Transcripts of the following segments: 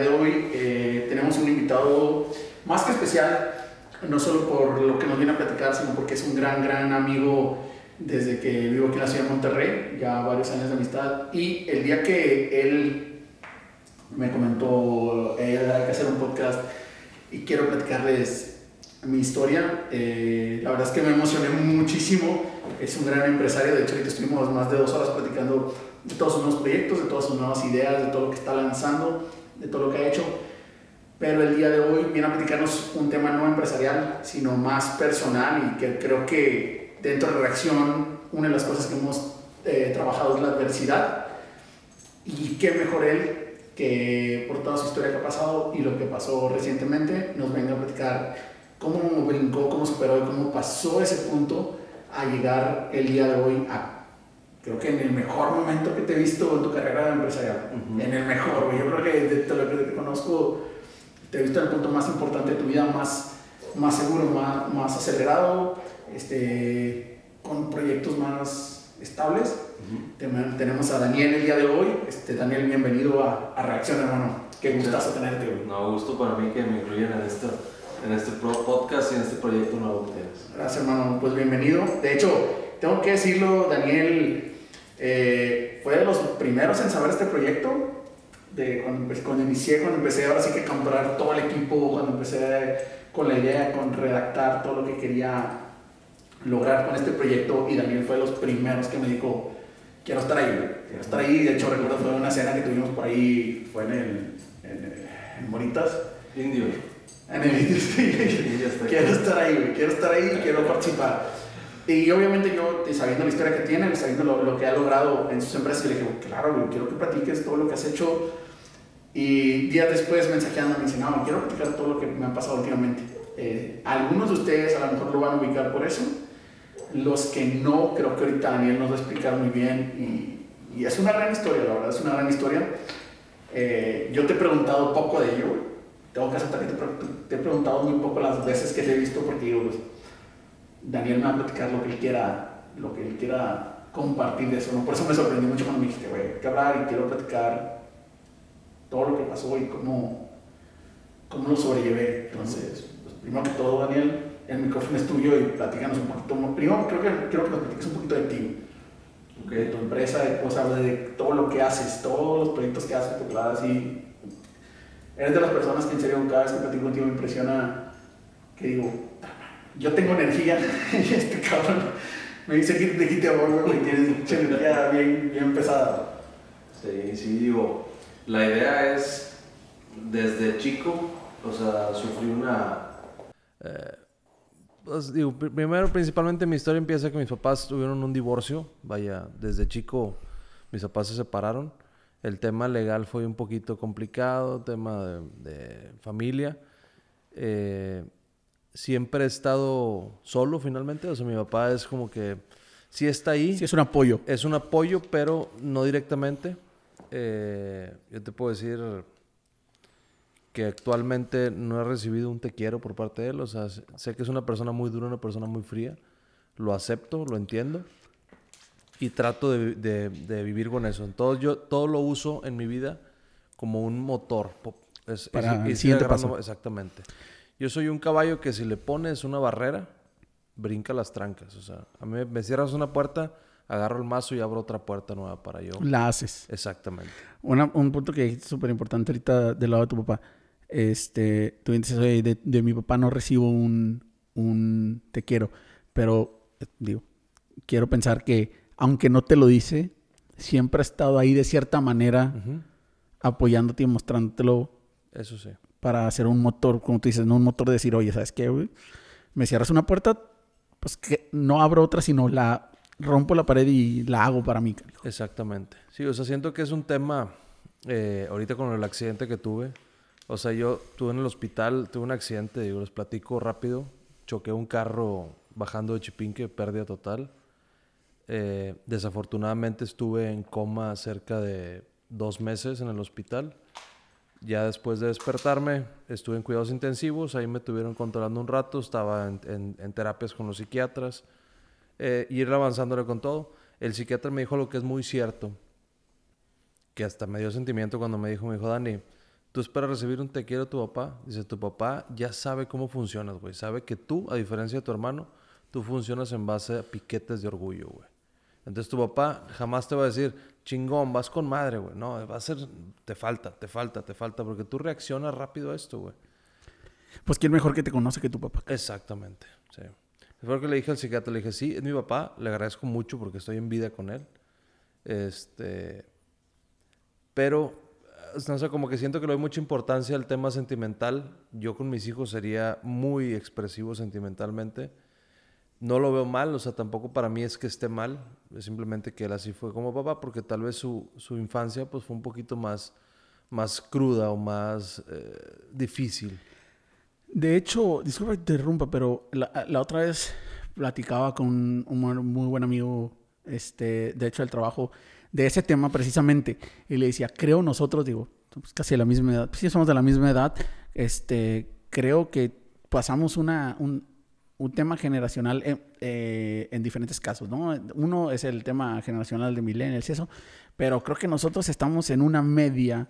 día de hoy eh, tenemos un invitado más que especial, no solo por lo que nos viene a platicar, sino porque es un gran, gran amigo desde que vivo aquí en la ciudad de Monterrey, ya varios años de amistad. Y el día que él me comentó, eh, hay que hacer un podcast y quiero platicarles mi historia, eh, la verdad es que me emocioné muchísimo. Es un gran empresario, de hecho, ahorita estuvimos más de dos horas platicando de todos sus nuevos proyectos, de todas sus nuevas ideas, de todo lo que está lanzando, de todo lo que ha hecho. Pero el día de hoy viene a platicarnos un tema no empresarial, sino más personal y que creo que dentro de Reacción una de las cosas que hemos eh, trabajado es la adversidad. Y qué mejor él que por toda su historia que ha pasado y lo que pasó recientemente nos venga a platicar cómo brincó, cómo superó y cómo pasó ese punto a llegar el día de hoy a creo que en el mejor momento que te he visto en tu carrera empresarial. En el mejor, Yo creo que de todo lo que te conozco, te he visto en el punto más importante de tu vida, más, más seguro, más, más acelerado, este, con proyectos más estables. Tenemos a Daniel el día de hoy. Este, Daniel, bienvenido a, a Reacción, hermano. Qué gustazo tenerte. No, gusto para mí que me incluyan en esto en este podcast y en este proyecto nuevo que tienes. Gracias, hermano. Pues bienvenido. De hecho, tengo que decirlo, Daniel eh, fue de los primeros en saber este proyecto. De cuando, cuando inicié, cuando empecé ahora sí que comprar todo el equipo, cuando empecé con la idea, con redactar todo lo que quería lograr con este proyecto y Daniel fue de los primeros que me dijo, quiero estar ahí, quiero estar ahí. De hecho, recuerdo fue una cena que tuvimos por ahí, fue en el, en, en Bonitas. Indio. En el Indio, quiero estar ahí, quiero estar ahí, quiero participar. Y obviamente yo, sabiendo la historia que tiene, sabiendo lo, lo que ha logrado en sus empresas, le dije, claro, quiero que platiques todo lo que has hecho. Y días después mensajeando me dice, no, quiero platicar todo lo que me ha pasado últimamente. Eh, algunos de ustedes a lo mejor lo van a ubicar por eso. Los que no, creo que ahorita Daniel nos va a explicar muy bien. Y, y es una gran historia, la verdad, es una gran historia. Eh, yo te he preguntado poco de ello. Tengo que aceptar que te, te, he preguntado muy poco las veces que te he visto porque digo, pues, Daniel me va a platicar lo que él quiera, lo que él quiera compartir de eso. ¿no? Por eso me sorprendió mucho cuando me dijiste, güey, que hablar y quiero platicar todo lo que pasó y cómo, cómo lo sobrellevé. Entonces, pues, primero que todo, Daniel, el micrófono es tuyo y platícanos un poquito. Primero, creo que quiero que nos platiques un poquito de ti. De tu empresa, de, o sea, de todo lo que haces, todos los proyectos que haces, porque la así. Eres de las personas que en serio cada vez que platico contigo me impresiona que digo, yo tengo energía y este cabrón me dice que te quite a y tienes energía bien, bien pesada. Sí, sí, digo, la idea es desde chico, o sea, sufrí una... Eh, pues, digo, primero, principalmente mi historia empieza que mis papás tuvieron un divorcio, vaya, desde chico mis papás se separaron. El tema legal fue un poquito complicado, tema de, de familia. Eh, siempre he estado solo finalmente. O sea, mi papá es como que sí está ahí. Sí, es un apoyo. Es un apoyo, pero no directamente. Eh, yo te puedo decir que actualmente no he recibido un te quiero por parte de él. O sea, sé que es una persona muy dura, una persona muy fría. Lo acepto, lo entiendo. Y trato de, vivir con eso. Entonces yo todo lo uso en mi vida como un motor. Es, Para el siguiente paso. Exactamente. Yo soy un caballo que si le pones una barrera, brinca las trancas. O sea, a mí me cierras una puerta, agarro el mazo y abro otra puerta nueva para yo. La haces. Exactamente. un punto que es súper importante ahorita del lado de tu papá. Este, tú dices, oye, de, mi papá no recibo un, un te quiero. Pero, digo, quiero pensar que, aunque no te lo dice, siempre ha estado ahí de cierta manera, apoyándote y mostrándotelo. Eso sí para hacer un motor, como tú dices, no un motor de decir, oye, ¿sabes qué, güey? Me cierras una puerta, pues que no abro otra, sino la rompo la pared y la hago para mí. Exactamente. Sí, o sea, siento que es un tema, eh, ahorita con el accidente que tuve, o sea, yo tuve en el hospital, tuve un accidente, digo, les platico rápido, choqué un carro bajando de Chipinque, pérdida total. Eh, desafortunadamente estuve en coma cerca de dos meses en el hospital. Ya después de despertarme, estuve en cuidados intensivos, ahí me tuvieron controlando un rato, estaba en, terapias con los psiquiatras, eh, ir avanzándole con todo. El psiquiatra me dijo lo que es muy cierto, que hasta me dio sentimiento cuando me dijo, me dijo, Dani, Tú esperas recibir un te quiero de tu papá. Dice, tu papá ya sabe cómo funcionas, güey. Sabe que tú, a diferencia de tu hermano, tú funcionas en base a piquetes de orgullo, güey. Entonces tu papá jamás te va a decir, chingón, vas con madre, güey. No, va a ser, te falta, te falta, te falta, porque tú reaccionas rápido a esto, güey. Pues quién mejor que te conoce que tu papá. Exactamente, sí. Fue que le dije al psiquiatra, le dije, sí, es mi papá, le agradezco mucho porque estoy en vida con él. Este, pero, no sé, como que siento que le doy mucha importancia al tema sentimental. Yo con mis hijos sería muy expresivo sentimentalmente. No lo veo mal, o sea, tampoco para mí es que esté mal, simplemente que él así fue como papá, porque tal vez su, su infancia pues fue un poquito más, más cruda o más eh, difícil. De hecho, disculpa que te interrumpa, pero la, la otra vez platicaba con un, muy buen amigo, este, de hecho, del trabajo, de ese tema precisamente. Y le decía, creo nosotros, digo, casi de la misma edad, pues sí somos de la misma edad, este, creo que pasamos una, un, un tema generacional en, eh, en, diferentes casos, ¿no? Uno es el tema generacional de millennials y eso, pero creo que nosotros estamos en una media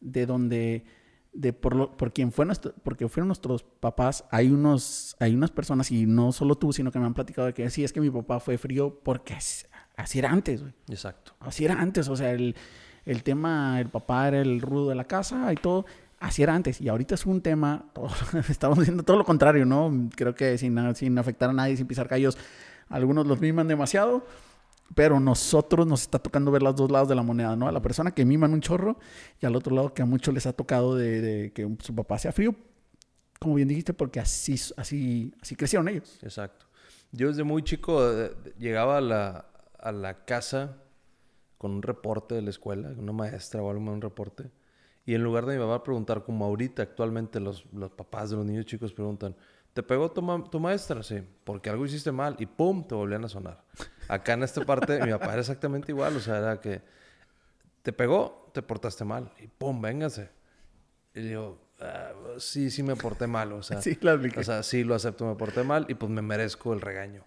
de donde de por, lo, por quien fue nuestro, porque fueron nuestros papás, hay unos, hay unas personas, y no solo tú, sino que me han platicado de que sí, es que mi papá fue frío porque así era antes, güey. Exacto. Así era antes, o sea, el, el tema, el papá era el rudo de la casa y todo, así era antes. Y ahorita es un tema, todo, estamos diciendo todo lo contrario, ¿no? Creo que sin, sin afectar a nadie, sin pisar callos, algunos los miman demasiado pero nosotros nos está tocando ver los dos lados de la moneda, ¿no? A la persona que miman un chorro y al otro lado que a muchos les ha tocado de, de que su papá sea frío, como bien dijiste, porque así, así, así crecieron ellos. Exacto. Yo desde muy chico eh, llegaba a la, a la casa con un reporte de la escuela, una maestra o algo un reporte, y en lugar de mi papá preguntar, como ahorita actualmente los, los papás de los niños chicos preguntan, ¿te pegó tu, ma tu maestra? Sí, porque algo hiciste mal y ¡pum! te volvían a sonar. Acá en esta parte, mi papá era exactamente igual. O sea, era que te pegó, te portaste mal. Y pum, véngase. Y yo, ah, sí, sí me porté mal. O sea, sí, o sea, sí lo acepto, me porté mal y pues me merezco el regaño.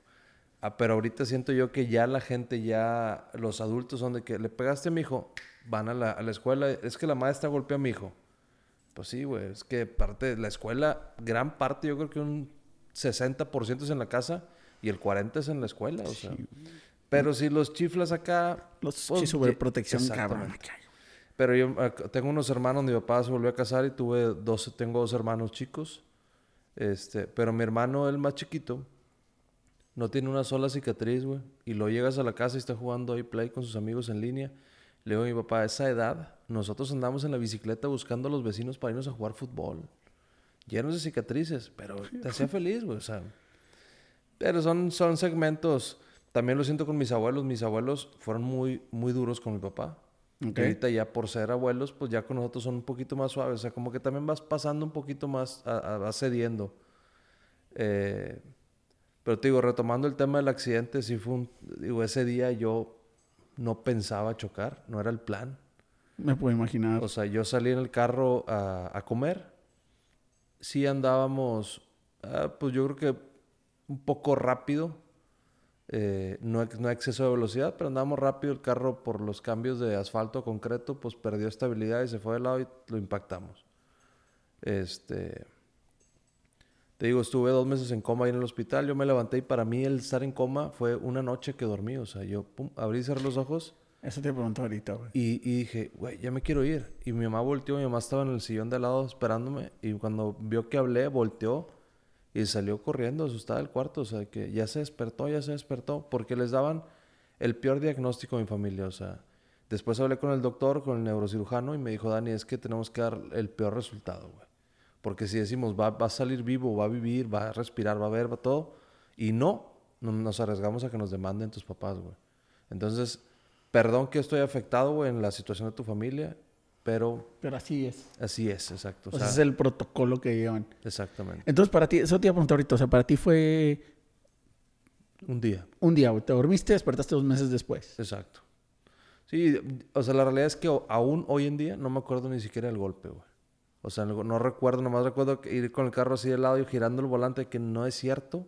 Ah, pero ahorita siento yo que ya la gente, ya los adultos son de que le pegaste a mi hijo, van a la, a la escuela, es que la maestra golpeó a mi hijo. Pues sí, güey, es que parte de la escuela, gran parte, yo creo que un 60% es en la casa y el 40 es en la escuela, o sea. Pero si los chiflas acá... Los pues, sobre protección, cabrón. Pero yo tengo unos hermanos, mi papá se volvió a casar y tuve dos, tengo dos hermanos chicos. Este, pero mi hermano, el más chiquito, no tiene una sola cicatriz, güey. Y lo llegas a la casa y está jugando ahí play con sus amigos en línea. Le digo a mi papá, a esa edad, nosotros andamos en la bicicleta buscando a los vecinos para irnos a jugar fútbol. Llenos de cicatrices, pero te hacía feliz, güey. O sea, pero son, son segmentos. También lo siento con mis abuelos. Mis abuelos fueron muy, muy duros con mi papá. Okay. ahorita ya por ser abuelos, pues ya con nosotros son un poquito más suaves. O sea, como que también vas pasando un poquito más, a, a, vas cediendo. Eh, pero te digo, retomando el tema del accidente, sí fue un, digo, ese día yo no pensaba chocar, no era el plan. Me puedo imaginar. O sea, yo salí en el carro a, a comer. Sí andábamos, ah, pues yo creo que un poco rápido. Eh, no, no exceso de velocidad, pero andamos rápido. El carro, por los cambios de asfalto a concreto, pues perdió estabilidad y se fue de lado y lo impactamos. Este. Te digo, estuve dos meses en coma ahí en el hospital. Yo me levanté y para mí el estar en coma fue una noche que dormí. O sea, yo pum, abrí y cerré los ojos. Eso te pregunto ahorita, güey. Y, y, dije, güey, ya me quiero ir. Y mi mamá volteó, mi mamá estaba en el sillón de al lado esperándome. Y cuando vio que hablé, volteó y salió corriendo, asustada del cuarto, o sea, que ya se despertó, ya se despertó, porque les daban el peor diagnóstico a mi familia, o sea, después hablé con el doctor, con el neurocirujano, y me dijo, Dani, es que tenemos que dar el peor resultado, güey. Porque si decimos, va, va, a salir vivo, va a vivir, va a respirar, va a ver, va todo, y no, no nos arriesgamos a que nos demanden tus papás, güey. Entonces, perdón que estoy afectado, güey, en la situación de tu familia, pero... Pero así es. Así es, exacto. O, sea, ese es el protocolo que llevan. Exactamente. Entonces, para ti, eso te iba a preguntar ahorita, o sea, para ti fue... Un día. Un día, güey. Te dormiste, despertaste dos meses después. Exacto. Sí, o sea, la realidad es que aún hoy en día no me acuerdo ni siquiera del golpe, güey. O sea, no, recuerdo, nomás recuerdo ir con el carro así de lado y girando el volante, que no es cierto.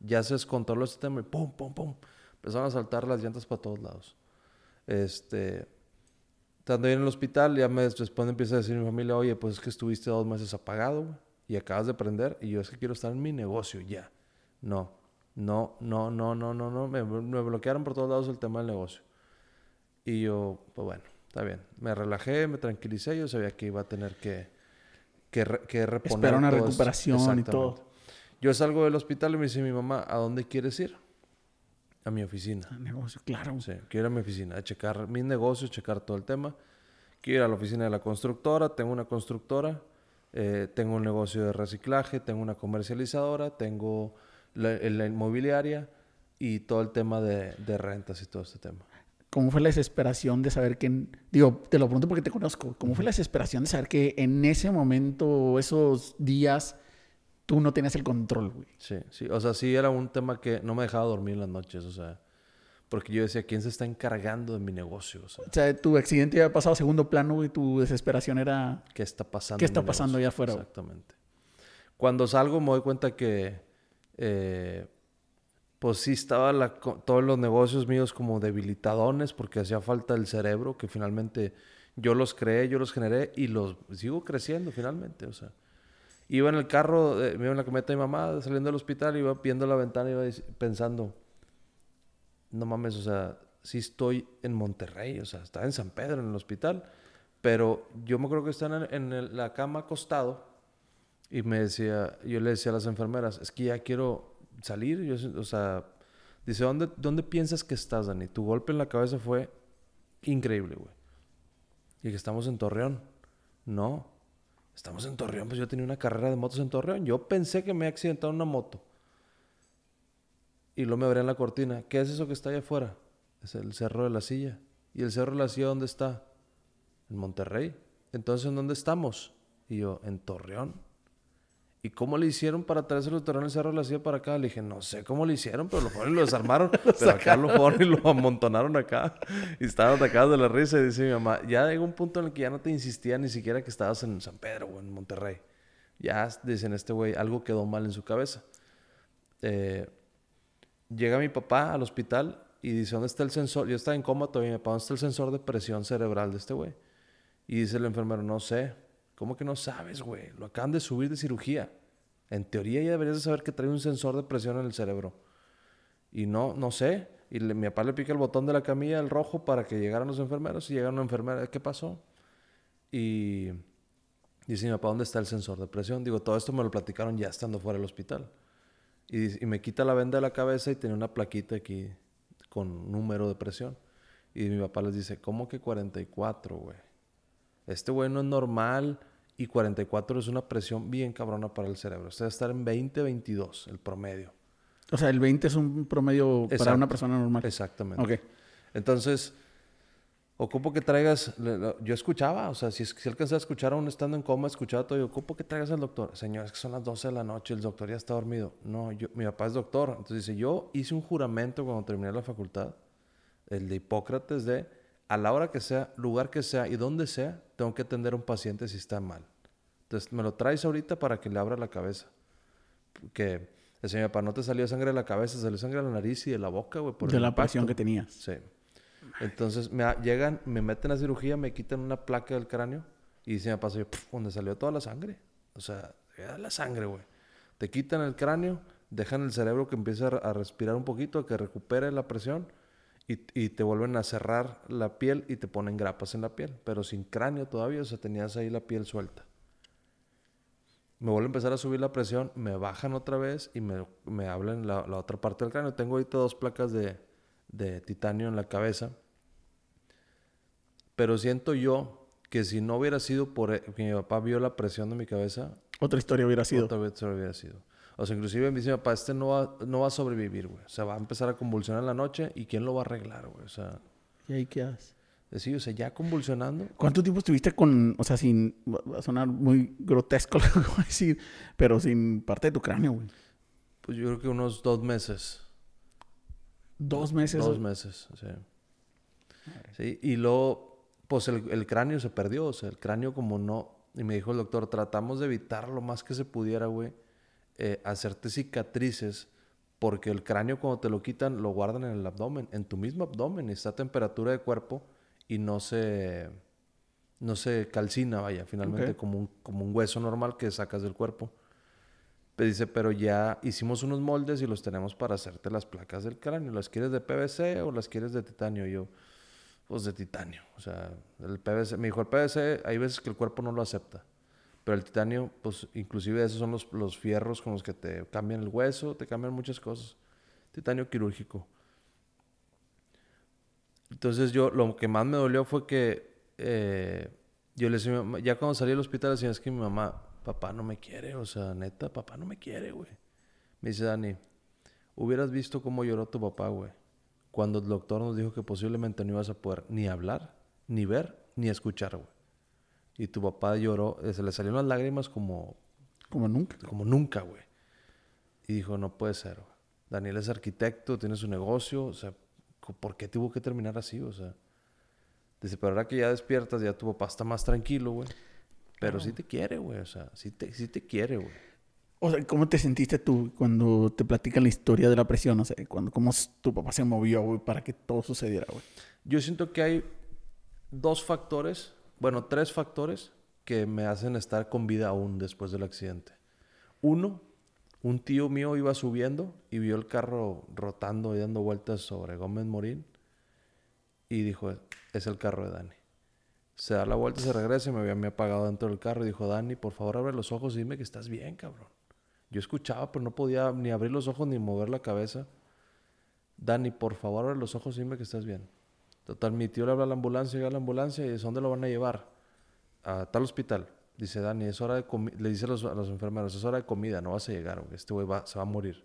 Ya se descontroló este tema y pum, pum, pum. Empezaron a saltar las llantas para todos lados. Este Estando ahí en el hospital, ya me después empieza a decir mi familia, oye, pues es que estuviste dos meses apagado, y acabas de aprender, y yo es que quiero estar en mi negocio ya. No, no, no, no, no, no, no. Me, me bloquearon por todos lados el tema del negocio. Y yo, pues bueno, está bien. Me relajé, me tranquilicé, yo sabía que iba a tener que, que, re- que reponer. Espera una todo esto. recuperación y todo. Yo salgo del hospital y me dice mi mamá, ¿a dónde quieres ir? A mi oficina. Ah, Negocio, claro. Sí, quiero ir a mi oficina, a checar mis negocios, checar todo el tema. Quiero ir a la oficina de la constructora, tengo una constructora, eh, tengo un negocio de reciclaje, tengo una comercializadora, tengo la, la inmobiliaria y todo el tema de, de rentas y todo este tema. ¿Cómo fue la desesperación de saber que... Digo, te lo pregunto porque te conozco. ¿Cómo fue la desesperación de saber que en ese momento, esos días, tú no tenías el control, güey? Sí, sí, o sea, sí era un tema que no me dejaba dormir en las noches, o sea, porque yo decía, ¿quién se está encargando de mi negocio? O sea, O sea, tu accidente ya había pasado a segundo plano y tu desesperación era... ¿qué está pasando? ¿Qué está pasando allá afuera, güey? Exactamente. Cuando salgo me doy cuenta que, eh, pues sí estaba la todos los negocios míos como debilitadones porque hacía falta el cerebro, que finalmente yo los creé, yo los generé y los sigo creciendo finalmente, o sea. Iba en el carro, eh, me iba en la camioneta de mi mamá saliendo del hospital, iba viendo la ventana iba pensando, no mames, o sea, sí estoy en Monterrey, o sea, estaba en San Pedro, en el hospital, pero yo me acuerdo que estaba en, en la cama acostado y me decía, yo le decía a las enfermeras, es que ya quiero salir, yo, o sea, dice, ¿dónde, ¿dónde piensas que estás, Dani? Tu golpe en la cabeza fue increíble, güey. Y que estamos en Torreón. No, estamos en Torreón, pues yo tenía una carrera de motos en Torreón. Yo pensé que me había accidentado en una moto. Y luego me abrían la cortina. ¿Qué es eso que está allá afuera? Es el Cerro de la Silla. ¿Y el Cerro de la Silla dónde está? En Monterrey. Entonces, ¿en dónde estamos? Y yo, en Torreón. ¿Y cómo le hicieron para traerse los Torreón el Cerro de la Silla para acá? Le dije, no sé cómo le hicieron, pero lo fueron y lo desarmaron. pero acá lo fueron y lo amontonaron acá. Y estaban atacados de la risa. Y dice mi mamá, ya llegó un punto en el que ya no te insistía ni siquiera que estabas en San Pedro o en Monterrey. Ya, dicen este güey, algo quedó mal en su cabeza. Eh, llega mi papá al hospital y dice, ¿dónde está el sensor? Yo estaba en coma todavía, mi papá, ¿dónde está el sensor de presión cerebral de este güey? Y dice el enfermero, no sé. ¿Cómo que no sabes, güey? Lo acaban de subir de cirugía. En teoría ya deberías de saber que trae un sensor de presión en el cerebro. Y no, no sé. Y mi papá le pica el botón de la camilla, el rojo, para que llegaran los enfermeros. Y llega una enfermera, ¿qué pasó? Y dice mi papá, ¿dónde está el sensor de presión? Digo, todo esto me lo platicaron ya estando fuera del hospital. Y, y me quita la venda de la cabeza y tiene una plaquita aquí con número de presión. Y mi papá les dice, ¿cómo que 44, güey? Este güey no es normal y 44 es una presión bien cabrona para el cerebro. Este debe estar en 20, 22, el promedio. O sea, el 20 es un promedio para Exacto. una persona normal. Exactamente. Ok. Entonces, ocupo que traigas, yo escuchaba, o sea, si, si alcancé a escuchar aún estando en coma, escuchaba todo, yo ocupo que traigas al doctor. Señor, es que son las 12 de la noche, el doctor ya está dormido. No, yo, mi papá es doctor. Entonces dice, yo hice un juramento cuando terminé la facultad, el de Hipócrates, de a la hora que sea, lugar que sea y donde sea, tengo que atender a un paciente si está mal. Entonces, me lo traes ahorita para que le abra la cabeza. Que, decía mi papá, no te salió sangre de la cabeza, salió sangre de la nariz y de la boca, güey, de la presión que tenías. Sí. Entonces me llegan, me meten a cirugía, me quitan una placa del cráneo y se me pasa yo, "Pf, donde salió toda la sangre. O sea, la sangre, güey. Te quitan el cráneo, dejan el cerebro que empiece a respirar un poquito, a que recupere la presión y, te vuelven a cerrar la piel y te ponen grapas en la piel, pero sin cráneo todavía, o sea, tenías ahí la piel suelta. Me vuelve a empezar a subir la presión, me bajan otra vez y me, hablan la, otra parte del cráneo. Tengo ahorita dos placas de, titanio en la cabeza. Pero siento yo que si no hubiera sido por e- que mi papá vio la presión de mi cabeza, Otra historia hubiera sido. otra vez se hubiera sido. O sea, inclusive me dice mi papá, este no va, no va a sobrevivir, güey. O sea, va a empezar a convulsionar en la noche y ¿quién lo va a arreglar, güey? O sea, ¿Y ahí qué haces? sí, o sea, ya convulsionando. ¿Cuánto tiempo estuviste con, o sea, sin, va a sonar muy grotesco lo que voy a decir, pero sin parte de tu cráneo, güey? Pues yo creo que unos dos meses. Dos meses. Dos meses, sí. Sí, y luego, pues el, el cráneo se perdió, o sea, el cráneo como no... Y me dijo el doctor, tratamos de evitar lo más que se pudiera, güey, eh, hacerte cicatrices, porque el cráneo cuando te lo quitan lo guardan en el abdomen, en tu mismo abdomen, y está a temperatura de cuerpo y no se... no se calcina, vaya, finalmente, como, un, como un hueso normal que sacas del cuerpo. Pero dice, pero ya hicimos unos moldes y los tenemos para hacerte las placas del cráneo. ¿Las quieres de PVC o las quieres de titanio? Y yo, pues de titanio. O sea, el PVC, me dijo, el PVC hay veces que el cuerpo no lo acepta. Pero el titanio, pues inclusive esos son los, los fierros con los que te cambian el hueso, te cambian muchas cosas. Titanio quirúrgico. Entonces yo, lo que más me dolió fue que eh, yo le decía, ya cuando salí del hospital, decía, es que mi mamá, papá no me quiere, o sea, neta, papá no me quiere, güey. Me dice Dani, hubieras visto cómo lloró tu papá, güey, cuando el doctor nos dijo que posiblemente no ibas a poder ni hablar, ni ver, ni escuchar, güey. Y tu papá lloró, eh, se le salieron las lágrimas como, Como nunca. como nunca, güey. Y dijo, no puede ser, güey. Daniel es arquitecto, tiene su negocio, o sea, ¿por qué tuvo que terminar así? O sea, dice, pero ahora que ya despiertas, ya tu papá está más tranquilo, güey. Pero sí te quiere, güey, o sea, sí te, sí te quiere, güey. O sea, ¿cómo te sentiste tú cuando te platican la historia de la presión? O sea, cuando, cómo tu papá se movió, güey, para que todo sucediera, güey. Yo siento que hay dos factores, bueno, tres factores que me hacen estar con vida aún después del accidente. Uno, un tío mío iba subiendo y vio el carro rotando y dando vueltas sobre Gómez Morín y dijo, es el carro de Dani. Se da la vuelta, se regresa y me había apagado dentro del carro y dijo, Dani, por favor abre los ojos y dime que estás bien, cabrón. Yo escuchaba, pero no podía ni abrir los ojos ni mover la cabeza. Dani, por favor abre los ojos y dime que estás bien. Total, mi tío le habla a la ambulancia, llega a la ambulancia y dice, ¿dónde lo van a llevar? A tal hospital. Dice, Dani, es hora de. Le dice a los, los enfermeros, es hora de comida, no vas a llegar. Este güey va- se va a morir.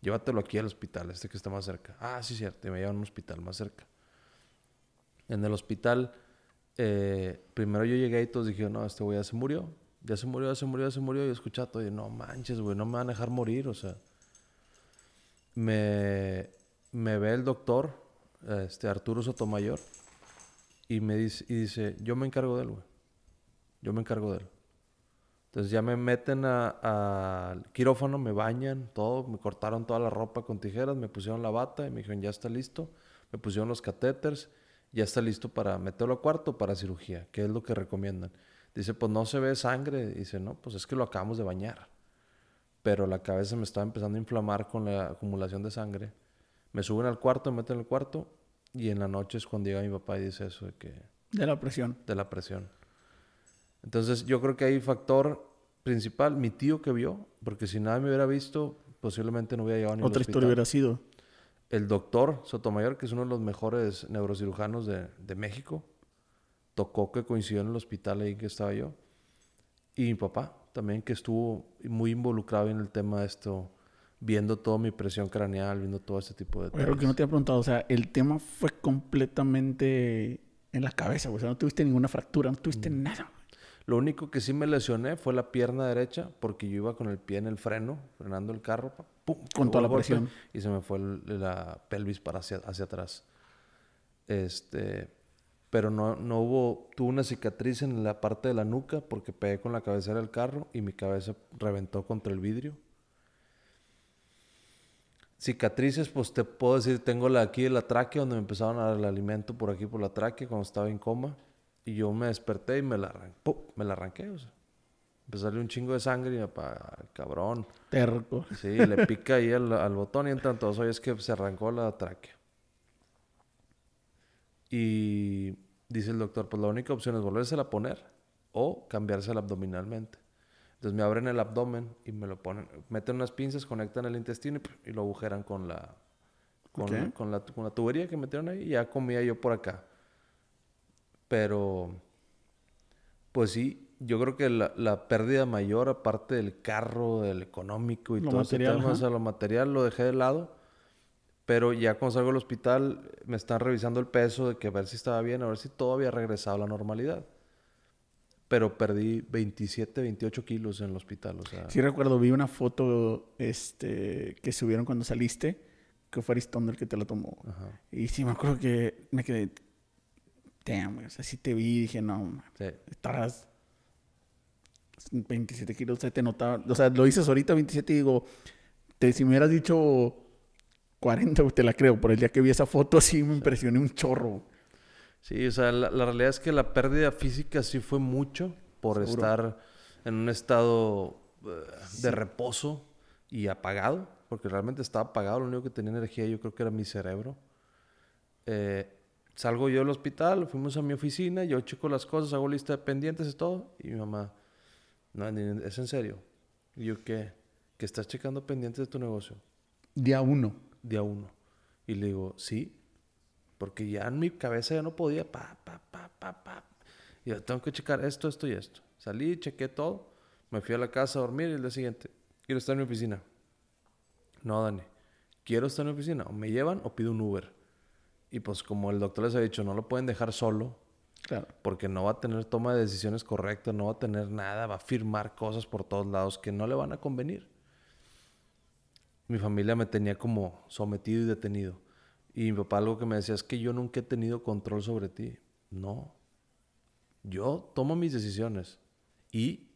Llévatelo aquí al hospital, este que está más cerca. Ah, sí, cierto. Y me llevan a un hospital más cerca. En el hospital, eh, primero yo llegué y todos dijeron, no, este güey ya se murió. Ya se murió, ya se murió, ya se murió. Y escuchaba todo y no manches, güey, no me van a dejar morir, o sea. Me, me ve el doctor, este Arturo Sotomayor, y me dice, y dice, yo me encargo de él, güey. Yo me encargo de él. Entonces ya me meten al quirófano, me bañan, todo, me cortaron toda la ropa con tijeras, me pusieron la bata y me dijeron, ya está listo. Me pusieron los catéteres, ya está listo para meterlo a cuarto para cirugía, que es lo que recomiendan. Dice, pues no se ve sangre. Dice, no, pues es que lo acabamos de bañar. Pero la cabeza me estaba empezando a inflamar con la acumulación de sangre. Me suben al cuarto, me meten al cuarto y en la noche es cuando llega mi papá y dice eso de que De la presión. de la presión. Entonces yo creo que hay factor principal, mi tío que vio, porque si nada me hubiera visto, posiblemente no hubiera llegado ni al Otra hospital. historia hubiera sido. El doctor Sotomayor, que es uno de los mejores neurocirujanos de, de México, tocó que coincidió en el hospital ahí que estaba yo. Y mi papá también, que estuvo muy involucrado en el tema de esto, viendo toda mi presión craneal, viendo todo este tipo de Oye, lo que no te había preguntado, o sea, el tema fue completamente en la cabeza. O sea, no tuviste ninguna fractura, no tuviste Mm. nada. Lo único que sí me lesioné fue la pierna derecha, porque yo iba con el pie en el freno, frenando el carro, pum, Con toda la presión. Y se me fue la pelvis para hacia, hacia atrás. Este, pero no, no hubo, tuve una cicatriz en la parte de la nuca porque pegué con la cabecera del carro y mi cabeza reventó contra el vidrio. Cicatrices, pues te puedo decir, tengo la aquí de la tráquea donde me empezaron a dar el alimento por aquí por la tráquea cuando estaba en coma. Y yo me desperté y me la arranqué. ¡pum! Me la arranqué, o sea. Empezó a salir un chingo de sangre y papá, "Ay, cabrón. Terco. Sí, le pica ahí al, al botón y entran todos. Oye, es que se arrancó la tráquea. Y dice el doctor, pues la única opción es volvérsela a poner o cambiársela abdominalmente. Entonces me abren el abdomen y me lo ponen, meten unas pinzas, conectan el intestino y, y lo agujeran con la, con, Ok. con la, con la tubería que metieron ahí y ya comía yo por acá. Pero, pues sí, yo creo que la, la pérdida mayor, aparte del carro, del económico y Lo todo material, ese tema, o sea, lo material lo dejé de lado. Pero ya cuando salgo del hospital, me están revisando el peso de que a ver si estaba bien, a ver si todo había regresado a la normalidad. Pero perdí 27, 28 kilos en el hospital, o sea... Sí recuerdo, vi una foto este, que subieron cuando saliste, que fue Aristondo el que te la tomó. Ajá, Y sí me acuerdo que me quedé... Damn. O sea, sí te vi y dije, no, sí. estabas 27 kilos, o sea, te notaba... O sea, lo dices ahorita 27 y digo, te, si me hubieras dicho 40, güey, te la creo. Por el día que vi esa foto, sí me impresioné un chorro. Sí, o sea, la, la realidad es que la pérdida física sí fue mucho por Seguro. estar en un estado eh, de reposo y apagado, porque realmente estaba apagado, lo único que tenía energía yo creo que era mi cerebro. Eh, salgo yo del hospital, fuimos a mi oficina, yo checo las cosas, hago lista de pendientes y todo, y mi mamá, no, es en serio. Y yo, ¿qué? Que estás checando pendientes de tu negocio Día uno. Día uno. Y le digo, sí, porque ya en mi cabeza ya no podía, pa, pa, pa, pa, pa. Y yo tengo que checar esto, esto y esto. Salí, chequé todo, me fui a la casa a dormir y el día siguiente, quiero estar en mi oficina. No, Dani, quiero estar en mi oficina. O me llevan o pido un Uber. Y pues como el doctor les ha dicho, no lo pueden dejar solo Claro. porque no va a tener toma de decisiones correctas, no va a tener nada, va a firmar cosas por todos lados que no le van a convenir. Mi familia me tenía como sometido y detenido. Y mi papá algo que me decía es que yo nunca he tenido control sobre ti. No. Yo tomo mis decisiones y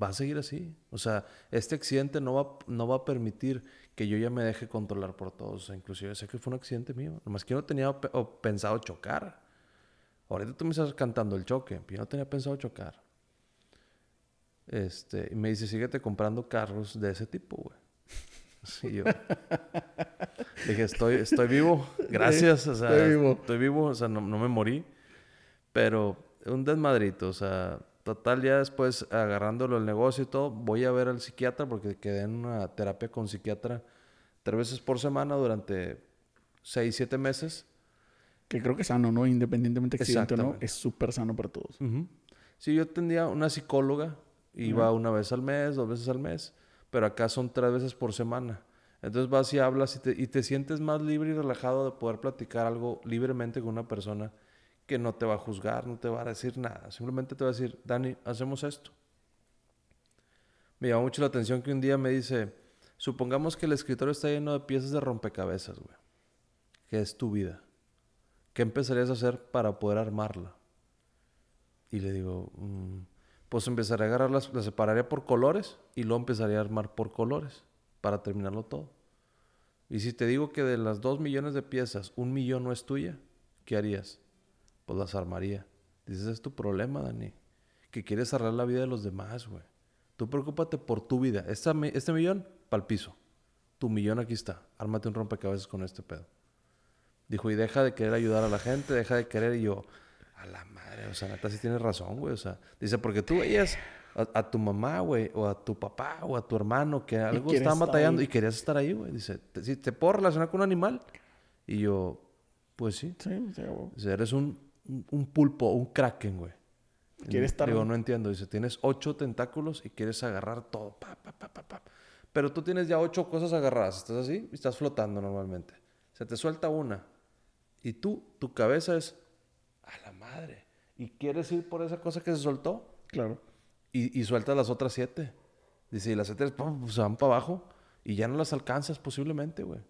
va a seguir así. O sea, este accidente no va, no va a permitir que yo ya me deje controlar por todos. O sea, inclusive sé que fue un accidente mío. Nomás que yo no tenía pensado chocar. Ahorita tú me estás cantando el choque. Yo no tenía pensado chocar. Este, y me dice, síguete comprando carros de ese tipo, güey. Sí, yo. Dije, estoy, estoy vivo. Gracias. O sea, Estoy vivo. Estoy vivo. O sea, no, no me morí. Pero un desmadrito. O sea, total, ya después agarrándolo el negocio y todo, voy a ver al psiquiatra porque quedé en una terapia con psiquiatra tres veces por semana durante seis, siete meses. Que creo que es sano, ¿no? Independientemente de accidente o no, es súper sano para todos. Sí, yo tenía una psicóloga, iba Ajá. una vez al mes, dos veces al mes, pero acá son tres veces por semana. Entonces vas y hablas y te, y te sientes más libre y relajado de poder platicar algo libremente con una persona que no te va a juzgar, no te va a decir nada. Simplemente te va a decir, Dani, hacemos esto. Me llamó mucho la atención que un día me dice, supongamos que el escritorio está lleno de piezas de rompecabezas, güey. ¿Qué es tu vida? ¿Qué empezarías a hacer para poder armarla? Y le digo, mm, pues empezaré a agarrarlas, las separaría por colores y luego empezaría a armar por colores para terminarlo todo. Y si te digo que de las dos millones de piezas, un millón no es tuya, ¿qué harías? Pues las armaría. Dices, es tu problema, Dani. Que quieres arreglar la vida de los demás, güey. Tú preocúpate por tu vida. Esta este millón, pa'l piso. Tu millón aquí está. Ármate un rompecabezas con este pedo. Dijo, y deja de querer ayudar a la gente, deja de querer. Y yo, a la madre, o sea, neta sí tienes razón, güey. O sea, dice, porque tú veías a, a tu mamá, güey, o a tu papá, o a tu hermano, que algo quieres estaba estar batallando ahí. y querías estar ahí, güey. Dice, ¿te, si te puedo relacionar con un animal? Y yo, pues sí. Sí, sí, güey. Dice, eres un, un, un pulpo, un kraken, güey. Quieres estar- Digo, no entiendo. Dice, tienes ocho tentáculos y quieres agarrar todo. Pa, pa, pa, pa, pa. Pero tú tienes ya ocho cosas agarradas. Estás así y estás flotando normalmente. Se te suelta una. Y tú, tu cabeza es a la madre. Y quieres ir por esa cosa que se soltó Claro. y, y sueltas las otras siete. Dice, y las siete pum, pues, se van para abajo y ya no las alcanzas posiblemente, güey.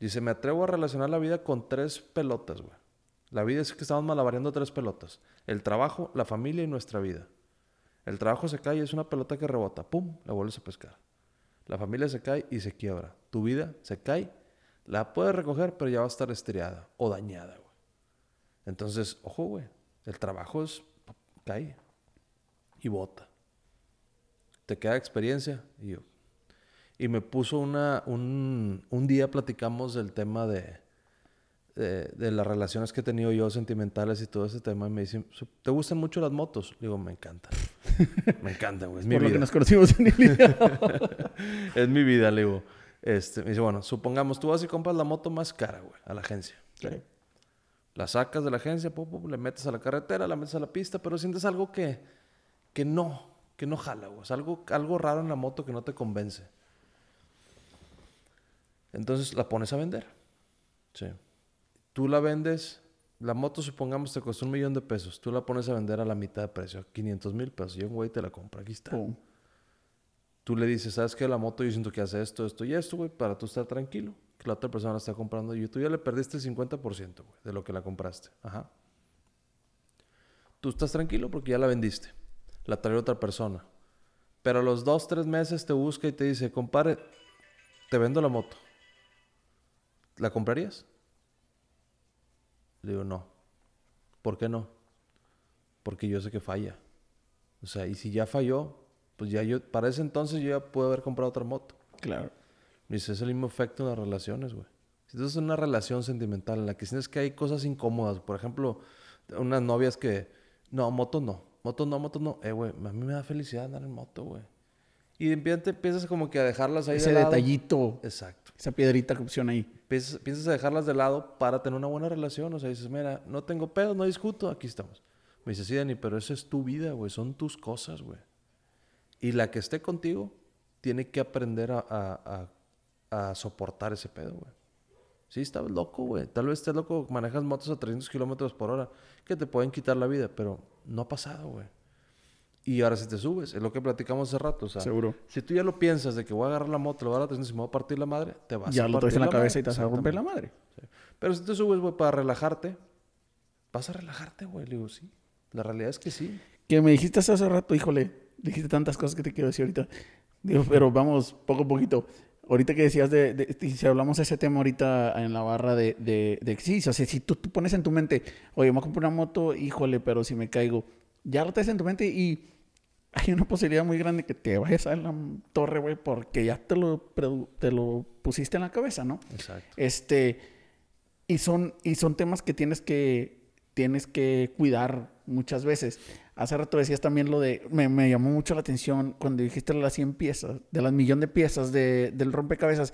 Dice, me atrevo a relacionar la vida con tres pelotas, güey. La vida es que estamos malabareando tres pelotas. El trabajo, la familia y nuestra vida. El trabajo se cae y es una pelota que rebota. ¡Pum! La vuelves a pescar. La familia se cae y se quiebra. Tu vida se cae. La puedes recoger, pero ya va a estar estriada o dañada, güey. Entonces, ojo, güey. El trabajo es... cae y bota. Te queda experiencia. Y yo. Y me puso una. Un, un día platicamos del tema de, de. de las relaciones que he tenido yo, sentimentales y todo ese tema. Y me dice: ¿Te gustan mucho las motos? Le digo: Me encantan. me encantan, güey. Es mi Por lo que vida. nos conocimos en Iliria. es mi vida, le digo. Este, me dice: Bueno, supongamos tú vas y compras la moto más cara, güey, a la agencia. Sí. La sacas de la agencia, pum, le metes a la carretera, la metes a la pista, pero sientes algo que, que no, que no jala, güey. Es algo, algo raro en la moto que no te convence. Entonces la pones a vender. Sí. Tú la vendes, la moto supongamos te costó un millón de pesos. Tú la pones a vender a la mitad de precio, 500 mil pesos. Y un güey te la compra, aquí está. Pum. Tú le dices, ¿sabes qué? La moto yo siento que hace esto, esto y esto, güey, para tú estar tranquilo. Que la otra persona está comprando y tú ya le perdiste el 50%, güey, de lo que la compraste. Ajá. Tú estás tranquilo porque ya la vendiste. La trae otra persona. Pero a los dos, tres meses te busca y te dice, compadre, te vendo la moto. ¿La comprarías? Le digo, no. ¿Por qué no? Porque yo sé que falla. O sea, y si ya falló, pues ya yo, para ese entonces yo ya puedo haber comprado otra moto. Claro. Dice, es el mismo efecto en las relaciones, güey. Si tú estás en una relación sentimental en la que sientes que hay cosas incómodas, por ejemplo, unas novias que, no, moto no, moto no, moto no, eh, güey, a mí me da felicidad andar en moto, güey. Y de repente empiezas como que a dejarlas ahí Ese de lado. detallito, Exacto. esa piedrita que opción ahí. Piensas, piensas a dejarlas de lado para tener una buena relación. O sea, dices, mira, no tengo pedo, no discuto, aquí estamos. Me dice, sí, Dani, pero esa es tu vida, güey, son tus cosas, güey. Y la que esté contigo tiene que aprender a, a- a- a soportar ese pedo, güey. Sí, estás loco, güey. Tal vez estés loco, manejas motos a 300 kilómetros por hora, que te pueden quitar la vida, pero no ha pasado, güey. Y ahora si te subes, es lo que platicamos hace rato, o sea, Seguro. si tú ya lo piensas de que voy a agarrar la moto, lo voy a agarrar a 300 y me voy a partir la madre, te vas a Ya lo traes en la madre. cabeza y te vas a romper la madre. Sí. Pero si te subes, güey, para relajarte, vas a relajarte, güey. Le digo, sí. La realidad es que sí. Que me dijiste hace hace rato, híjole, dijiste tantas cosas que te quiero decir ahorita. Digo, pero vamos, poco a poquito. Ahorita que decías de, de- y si hablamos de ese tema ahorita en la barra de, de, de sí, o sea, si tú, tú pones en tu mente, oye, me voy a comprar una moto, híjole, pero si me caigo, ya lo traes en tu mente y hay una posibilidad muy grande que te vayas a la torre, güey, porque ya te lo, te lo pusiste en la cabeza, ¿no? Exacto. Este, y son, y son temas que tienes que, tienes que cuidar muchas veces. Hace rato decías también lo de, me, me llamó mucho la atención cuando dijiste las 100 piezas, de las millón de piezas de, del rompecabezas.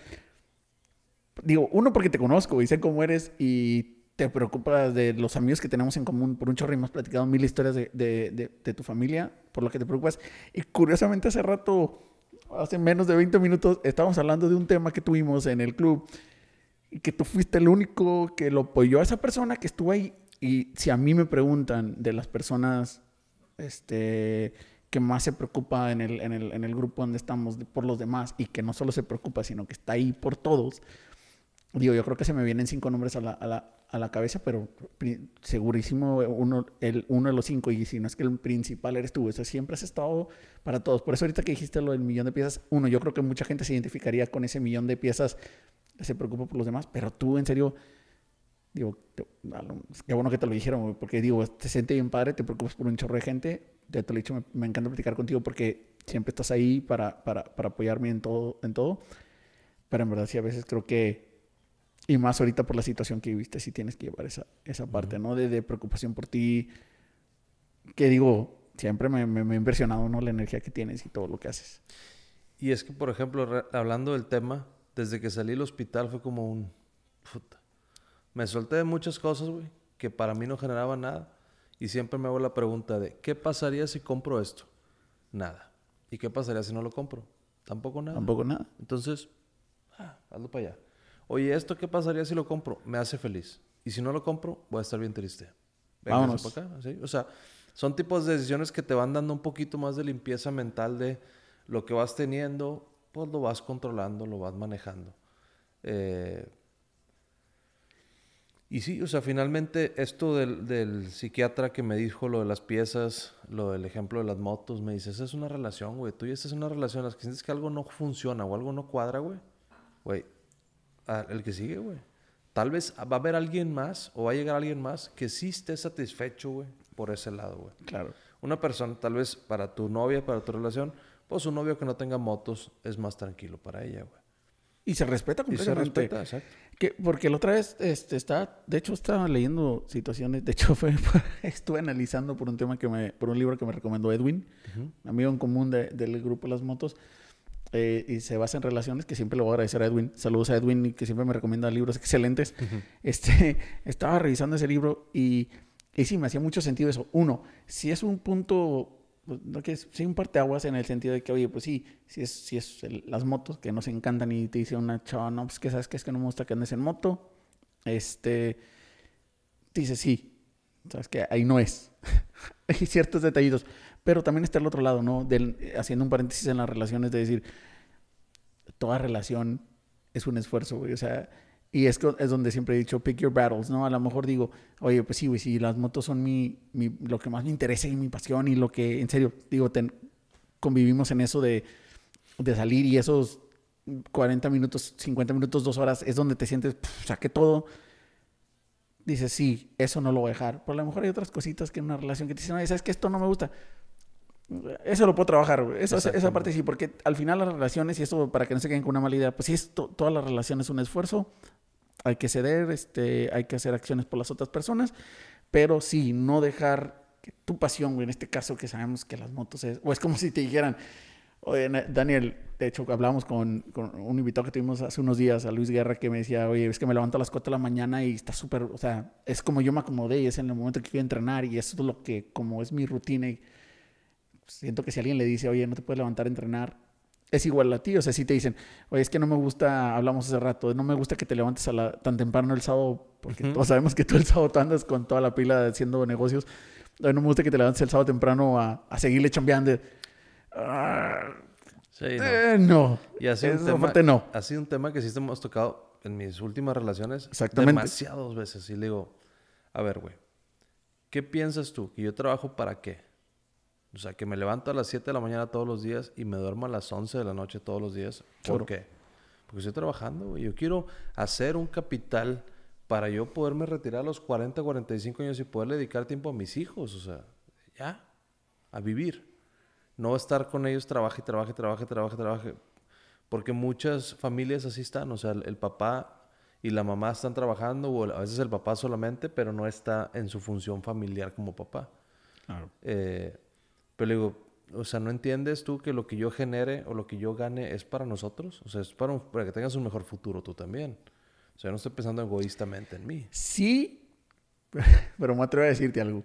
Digo, uno porque te conozco y sé cómo eres y te preocupas de los amigos que tenemos en común por un chorro y has platicado mil historias de, de, de- de tu familia, por lo que te preocupas. Y curiosamente hace rato, hace menos de 20 minutos, estábamos hablando de un tema que tuvimos en el club y que tú fuiste el único que lo apoyó a esa persona que estuvo ahí. Y si a mí me preguntan de las personas este, que más se preocupa en el, en el, en el grupo donde estamos por los demás y que no solo se preocupa, sino que está ahí por todos, digo, yo creo que se me vienen cinco nombres a la, a la, a la cabeza, pero segurísimo uno, el, uno de los cinco, y si no es que el principal eres tú, o sea, siempre has estado para todos. Por eso ahorita que dijiste lo del millón de piezas, uno, yo creo que mucha gente se identificaría con ese millón de piezas, se preocupa por los demás, pero tú en serio, digo, lo- qué bueno que te lo dijeron, porque digo, te sientes bien padre, te preocupas por un chorro de gente, ya te lo he dicho, me, me encanta platicar contigo porque siempre estás ahí para, para, para apoyarme en todo, en todo, pero en verdad sí a veces creo que, y más ahorita por la situación que viviste, sí tienes que llevar esa, esa parte, ¿no? De, de preocupación por ti, que digo, siempre me, me, me ha impresionado, ¿no? La energía que tienes y todo lo que haces. Y es que, por ejemplo, hablando del tema, desde que salí del hospital fue como un... puta. Me solté de muchas cosas, güey, que para mí no generaban nada. Y siempre me hago la pregunta de, ¿qué pasaría si compro esto? Nada. ¿Y qué pasaría si no lo compro? Tampoco nada. Tampoco nada. Entonces, ah, hazlo para allá. Oye, ¿esto qué pasaría si lo compro? Me hace feliz. Y si no lo compro, voy a estar bien triste. Vámonos. pa' acá, ¿sí? O sea, son tipos de decisiones que te van dando un poquito más de limpieza mental de lo que vas teniendo, pues lo vas controlando, lo vas manejando. Eh, y sí, o sea, finalmente esto del, del psiquiatra que me dijo lo de las piezas, lo del ejemplo de las motos, me dice, esa es una relación, güey. Tú ya estás en una relación en la que sientes que algo no funciona o algo no cuadra, güey. Güey, ah, el que sigue, güey. Tal vez va a haber alguien más o va a llegar alguien más que sí esté satisfecho, güey, por ese lado, güey. Claro. Una persona, tal vez para tu novia, para tu relación, pues un novio que no tenga motos es más tranquilo para ella, güey. Y se respeta Y se completamente. respeta, exacto. Que, porque la otra vez este, está, de hecho estaba leyendo situaciones, de hecho fue, estuve analizando por un tema que me, por un libro que me recomendó Edwin, amigo en común de- del grupo Las Motos, eh, y se basa en relaciones, que siempre le voy a agradecer a Edwin. Saludos a Edwin, y que siempre me recomienda libros excelentes. este, estaba revisando ese libro y, y sí, me hacía mucho sentido eso. Uno, si es un punto, pues, no que es, sí, un parteaguas en el sentido de que, oye, pues sí, si es, si es el- las motos que nos encantan y te dice una chava, no, pues que sabes que es que no me gusta que andes en moto, este, dice sí, sabes que ahí no es. Hay ciertos detallitos, pero también está el otro lado, ¿no? Del, haciendo un paréntesis en las relaciones de decir, toda relación es un esfuerzo, güey, o sea, y es, es donde siempre he dicho, pick your battles, ¿no? A lo mejor digo, oye, pues sí, güey, si las motos son mi, mi, lo que más me interesa y mi pasión y lo que, en serio, digo, ten- convivimos en eso de, de salir y esos 40 minutos, 50 minutos, dos horas, es donde te sientes, pff, saqué todo. dices, sí, eso no lo voy a dejar. Pero a lo mejor hay otras cositas que en una relación que te dicen, ¿sabes que Esto no me gusta. Eso lo puedo trabajar, Eso, esa parte sí, porque al final las relaciones, y esto para que no se queden con una mala idea, pues sí, esto, todas las relaciones es un esfuerzo. Hay que ceder, este, hay que hacer acciones por las otras personas, pero sí, no dejar tu pasión, en este caso que sabemos que las motos es, o es como si te dijeran, oye, Daniel, de hecho, hablamos con, con, un invitado que tuvimos hace unos días, a Luis Guerra, que me decía, oye, es que me levanto a las 4 de la mañana y está súper, o sea, es como yo me acomodé y es en el momento que quiero entrenar y eso es lo que, como es mi rutina y siento que si alguien le dice, oye, no te puedes levantar a entrenar, es igual a ti. O sea, si te dicen, oye, es que no me gusta, hablamos hace rato, no me gusta que te levantes a la, tan temprano el sábado, porque todos sabemos que tú el sábado andas con toda la pila haciendo negocios. No me gusta que te levantes el sábado temprano a, a seguirle chambeando. sí, no. Eh, no. Y así un tema, no. Ha sido un tema que sí hemos tocado en mis últimas relaciones. Exactamente. Demasiadas veces. Y le digo, a ver, güey, ¿qué piensas tú? ¿Que yo trabajo para qué? O sea, que me levanto a las 7 de la mañana todos los días y me duermo a las 11 de la noche todos los días. ¿Por qué? Porque estoy trabajando, güey. Yo quiero hacer un capital para yo poderme retirar a los 40, 45 años y poder dedicar tiempo a mis hijos. O sea, ya, a vivir. No estar con ellos, trabaje, trabaje, trabaje, trabaje, trabaje. Porque muchas familias así están. O sea, el, papá y la mamá están trabajando, o a veces el papá solamente, pero no está en su función familiar como papá. Claro. Eh, pero le digo, o sea, ¿no entiendes tú que lo que yo genere o lo que yo gane es para nosotros? O sea, es para, para que tengas un mejor futuro tú también. O sea, no estoy pensando egoístamente en mí. Sí, pero me atrevo a decirte algo.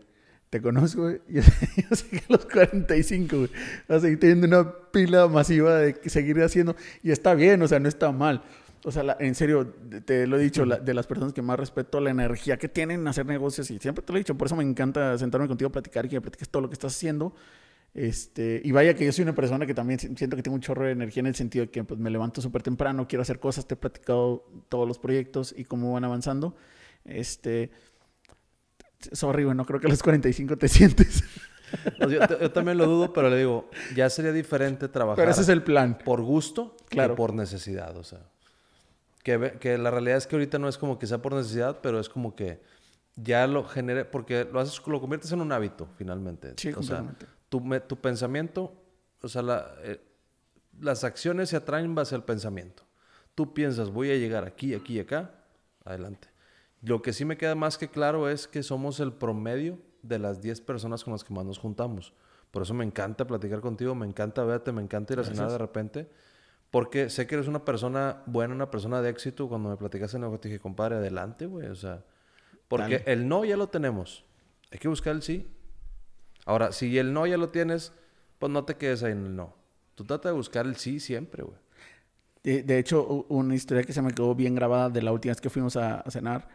Te conozco, yo, yo sé que a los 45 güey, vas a seguir teniendo una pila masiva de seguir haciendo. Y está bien, o sea, no está mal. O sea, en serio, te lo he dicho, de las personas que más respeto, la energía que tienen en hacer negocios, y siempre te lo he dicho, por eso me encanta sentarme contigo a platicar y que platiques todo lo que estás haciendo. Este, y vaya que yo soy una persona que también siento que tengo un chorro de energía en el sentido de que pues, me levanto súper temprano, quiero hacer cosas, te he platicado todos los proyectos y cómo van avanzando. Este, sorry, bueno, creo que a los 45 te sientes. yo, también lo dudo, pero le digo, ya sería diferente trabajar. Pero ese es el plan. Por gusto claro. que por necesidad, o sea. Que, que, la realidad es que ahorita no es como que sea por necesidad, pero es como que ya lo genere, porque lo haces, lo conviertes en un hábito, finalmente. Sí, o sea, tu, tu, pensamiento, o sea, la, eh, las acciones se atraen base al pensamiento. Tú piensas, voy a llegar aquí, aquí y acá, adelante. Lo que sí me queda más que claro es que somos el promedio de las 10 personas con las que más nos juntamos. Por eso me encanta platicar contigo, me encanta verte, me encanta ir a cenar de repente porque sé que eres una persona buena, una persona de éxito. Cuando me platicaste en el te dije, compadre, adelante, güey. O sea, porque el no ya lo tenemos. Hay que buscar el sí. Ahora, si el no ya lo tienes, pues no te quedes ahí en el no. Tú trata de buscar el sí siempre, güey. De, hecho, una historia que se me quedó bien grabada de la última vez que fuimos a, cenar,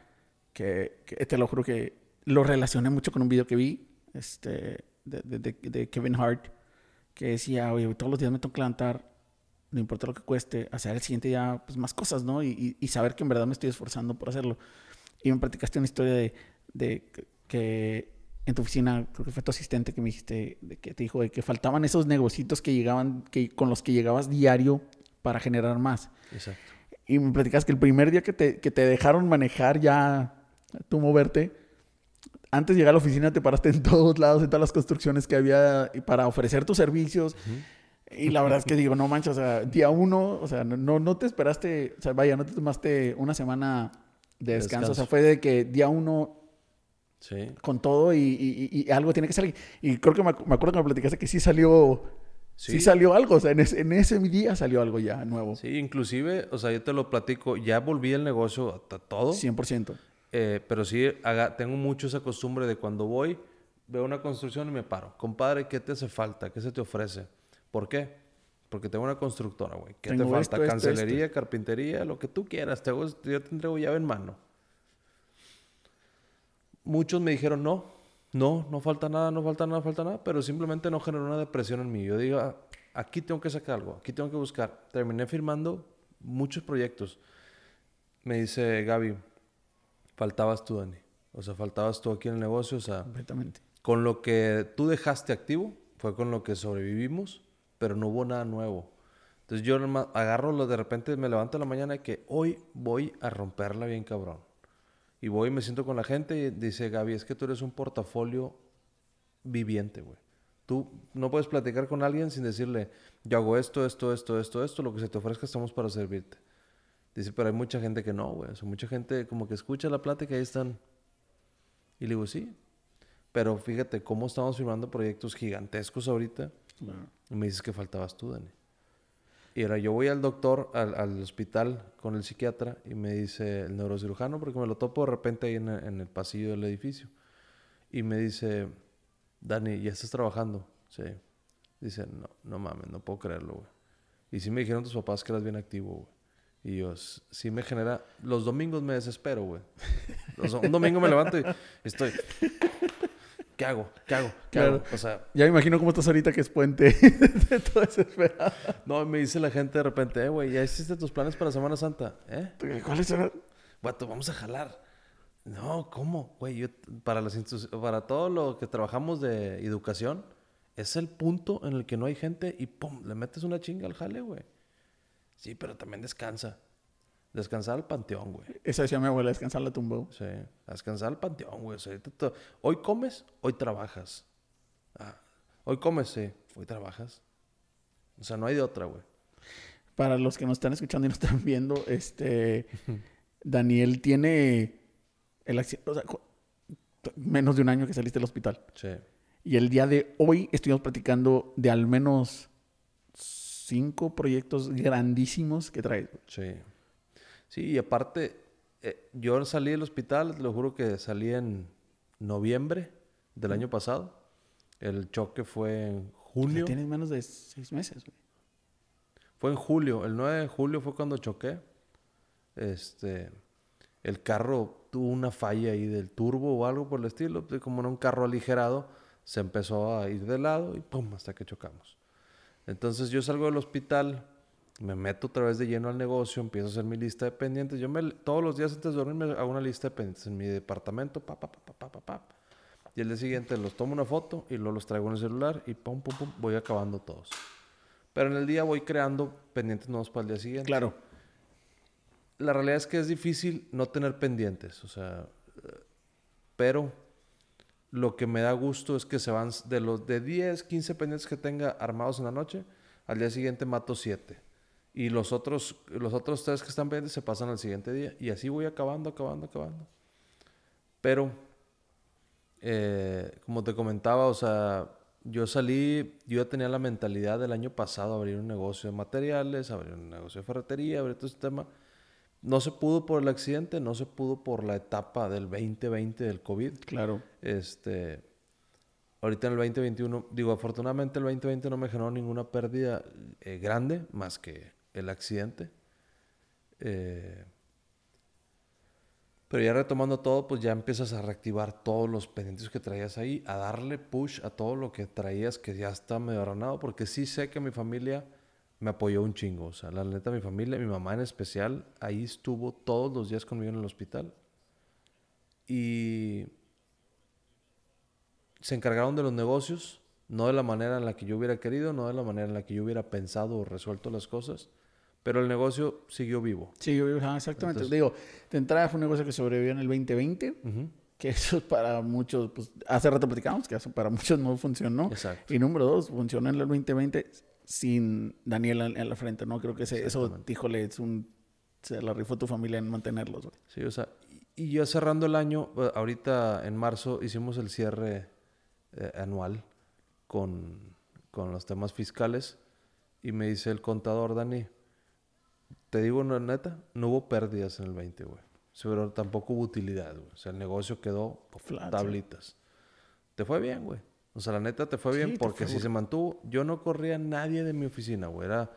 que, te lo juro que lo relacioné mucho con un video que vi este, de, Kevin Hart, que decía, oye, todos los días me tengo que levantar no importa lo que cueste, hacer el siguiente día pues, más cosas, ¿no? Y, y, saber que en verdad me estoy esforzando por hacerlo. Y me platicaste una historia de, que en tu oficina, creo que fue tu asistente que me dijiste, de que te dijo de que faltaban esos negocios que llegaban, que, con los que llegabas diario para generar más. Exacto. Y me platicas que el primer día que te, que te dejaron manejar ya, tú moverte, antes de llegar a la oficina te paraste en todos lados, en todas las construcciones que había para ofrecer tus servicios. Y la verdad es que digo, no manches, o sea, día uno, o sea, no, no te esperaste, o sea, vaya, no te tomaste una semana de descanso, o sea, fue de que día uno sí. con todo y, y, algo tiene que salir. Y creo que me, acuerdo que me platicaste que sí salió, sí, salió algo, o sea, en ese, en ese día salió algo ya nuevo. Sí, inclusive, o sea, yo te lo platico, ya volví el negocio a todo. 100%. Eh, pero sí, haga, tengo mucho esa costumbre de cuando voy, veo una construcción y me paro. Compadre, ¿qué te hace falta? ¿Qué se te ofrece? ¿Por qué? Porque tengo una constructora, güey. ¿Qué te falta? Cancelería, carpintería, lo que tú quieras. Te hago, yo te entrego llave en mano. Muchos me dijeron, no, no, no falta nada, no falta nada, falta nada, pero simplemente no generó una depresión en mí. Yo digo, ah, aquí tengo que sacar algo, aquí tengo que buscar. Terminé firmando muchos proyectos. Me dice Gaby, faltabas tú, Dani. O sea, faltabas tú aquí en el negocio. O sea, completamente. Con lo que tú dejaste activo, fue con lo que sobrevivimos pero no hubo nada nuevo. Entonces yo agarro, lo de repente me levanto en la mañana y que hoy voy a romperla bien cabrón. Y voy y me siento con la gente y dice, Gaby, es que tú eres un portafolio viviente, güey. Tú no puedes platicar con alguien sin decirle, yo hago esto, esto, esto, esto, esto, lo que se te ofrezca estamos para servirte. Dice, pero hay mucha gente que no, güey. O sea, mucha gente como que escucha la plática y ahí están. Y le digo, sí. Pero fíjate cómo estamos firmando proyectos gigantescos ahorita. Y me dices que faltabas tú, Dani. Y ahora yo voy al doctor, al, al, hospital con el psiquiatra y me dice el neurocirujano, porque me lo topo de repente ahí en, en el pasillo del edificio. Y me dice, Dani, ¿ya estás trabajando? Sí. Dice, no, no mames, no puedo creerlo, güey. Y sí me dijeron tus papás que eras bien activo, güey. Y yo, sí me genera... Los domingos me desespero, güey. un domingo me levanto y estoy... ¿Qué hago? ¿Qué hago? ¿Qué hago? O sea... Ya me imagino cómo estás ahorita que es puente. No, me dice la gente de repente, eh, güey, ¿ya hiciste tus planes para Semana Santa? ¿Eh? ¿Cuáles son? Guato, vamos a jalar. No, ¿cómo? Güey, yo, para, las para todo lo que trabajamos de educación, es el punto en el que no hay gente y pum, le metes una chinga al jale, güey. Sí, pero también descansa. Descansar al panteón, güey. Esa decía mi abuela, descansar la tumba. Sí, descansar al panteón, güey. hoy comes, hoy trabajas. Ah, hoy comes, sí, hoy trabajas. O sea, no hay de otra, güey. Para los que nos están escuchando y nos están viendo, este... Daniel tiene el accidente, o sea, menos de un año que saliste del hospital. Sí. Y el día de hoy estuvimos platicando de al menos cinco proyectos grandísimos que traes. Sí. Sí, y aparte, eh, yo salí del hospital, te lo juro que salí en noviembre del año pasado. El choque fue en junio. tienes menos de seis meses, güey. Fue en julio. El 9 de julio fue cuando choqué. Este el carro tuvo una falla ahí del turbo o algo por el estilo, como era un carro aligerado, se empezó a ir de lado y pum, hasta que chocamos. Entonces yo salgo del hospital, me meto otra vez de lleno al negocio, empiezo a hacer mi lista de pendientes. Yo me, todos los días antes de dormir me hago una lista de pendientes en mi departamento, pa, pa, pa, pa, pa, pa, Y el día siguiente los tomo una foto y luego los traigo en el celular y pum, pum, pum, voy acabando todos. Pero en el día voy creando pendientes nuevos para el día siguiente. Claro la realidad es que es difícil no tener pendientes, o sea, pero lo que me da gusto es que se van de los de 10, 15 pendientes que tenga armados en la noche, al día siguiente mato 7. Y los otros, los otros tres que están pendientes se pasan al siguiente día. Y así voy acabando, acabando, acabando. Pero, eh, como te comentaba, o sea, yo salí, yo ya tenía la mentalidad del año pasado abrir un negocio de materiales, abrir un negocio de ferretería, abrir todo este tema. No se pudo por el accidente, no se pudo por la etapa del 2020 del COVID. Claro. Este, ahorita en el 2021, digo, afortunadamente el 2020 no me generó ninguna pérdida eh, grande más que el accidente. Eh, pero ya retomando todo, pues ya empiezas a reactivar todos los pendientes que traías ahí, a darle push a todo lo que traías que ya está medio arranado, porque sí sé que mi familia me apoyó un chingo. O sea, la neta, mi familia, mi mamá en especial, ahí estuvo todos los días conmigo en el hospital. Y se encargaron de los negocios, no de la manera en la que yo hubiera querido, no de la manera en la que yo hubiera pensado o resuelto las cosas, pero el negocio siguió vivo. Siguió vivo, exactamente. Digo, de entrada fue un negocio que sobrevivió en el 2020, que eso para muchos, pues hace rato platicamos que eso para muchos no funcionó. Exacto. Y número dos, funcionó en el 2020 sin Daniel en, la frente, ¿no? Creo que ese, eso, híjole, es un... Se la rifó tu familia en mantenerlos, Sí, o sea, y ya cerrando el año, eh, ahorita en marzo hicimos el cierre eh, anual con, con los temas fiscales y me dice el contador, Dani, te digo una neta, no hubo pérdidas en el 20, güey. Pero tampoco hubo utilidad, güey. O sea, el negocio quedó tablitas. Te fue bien, güey. O sea, la neta te fue bien porque si se mantuvo, yo no corría a nadie de mi oficina, güey. Era,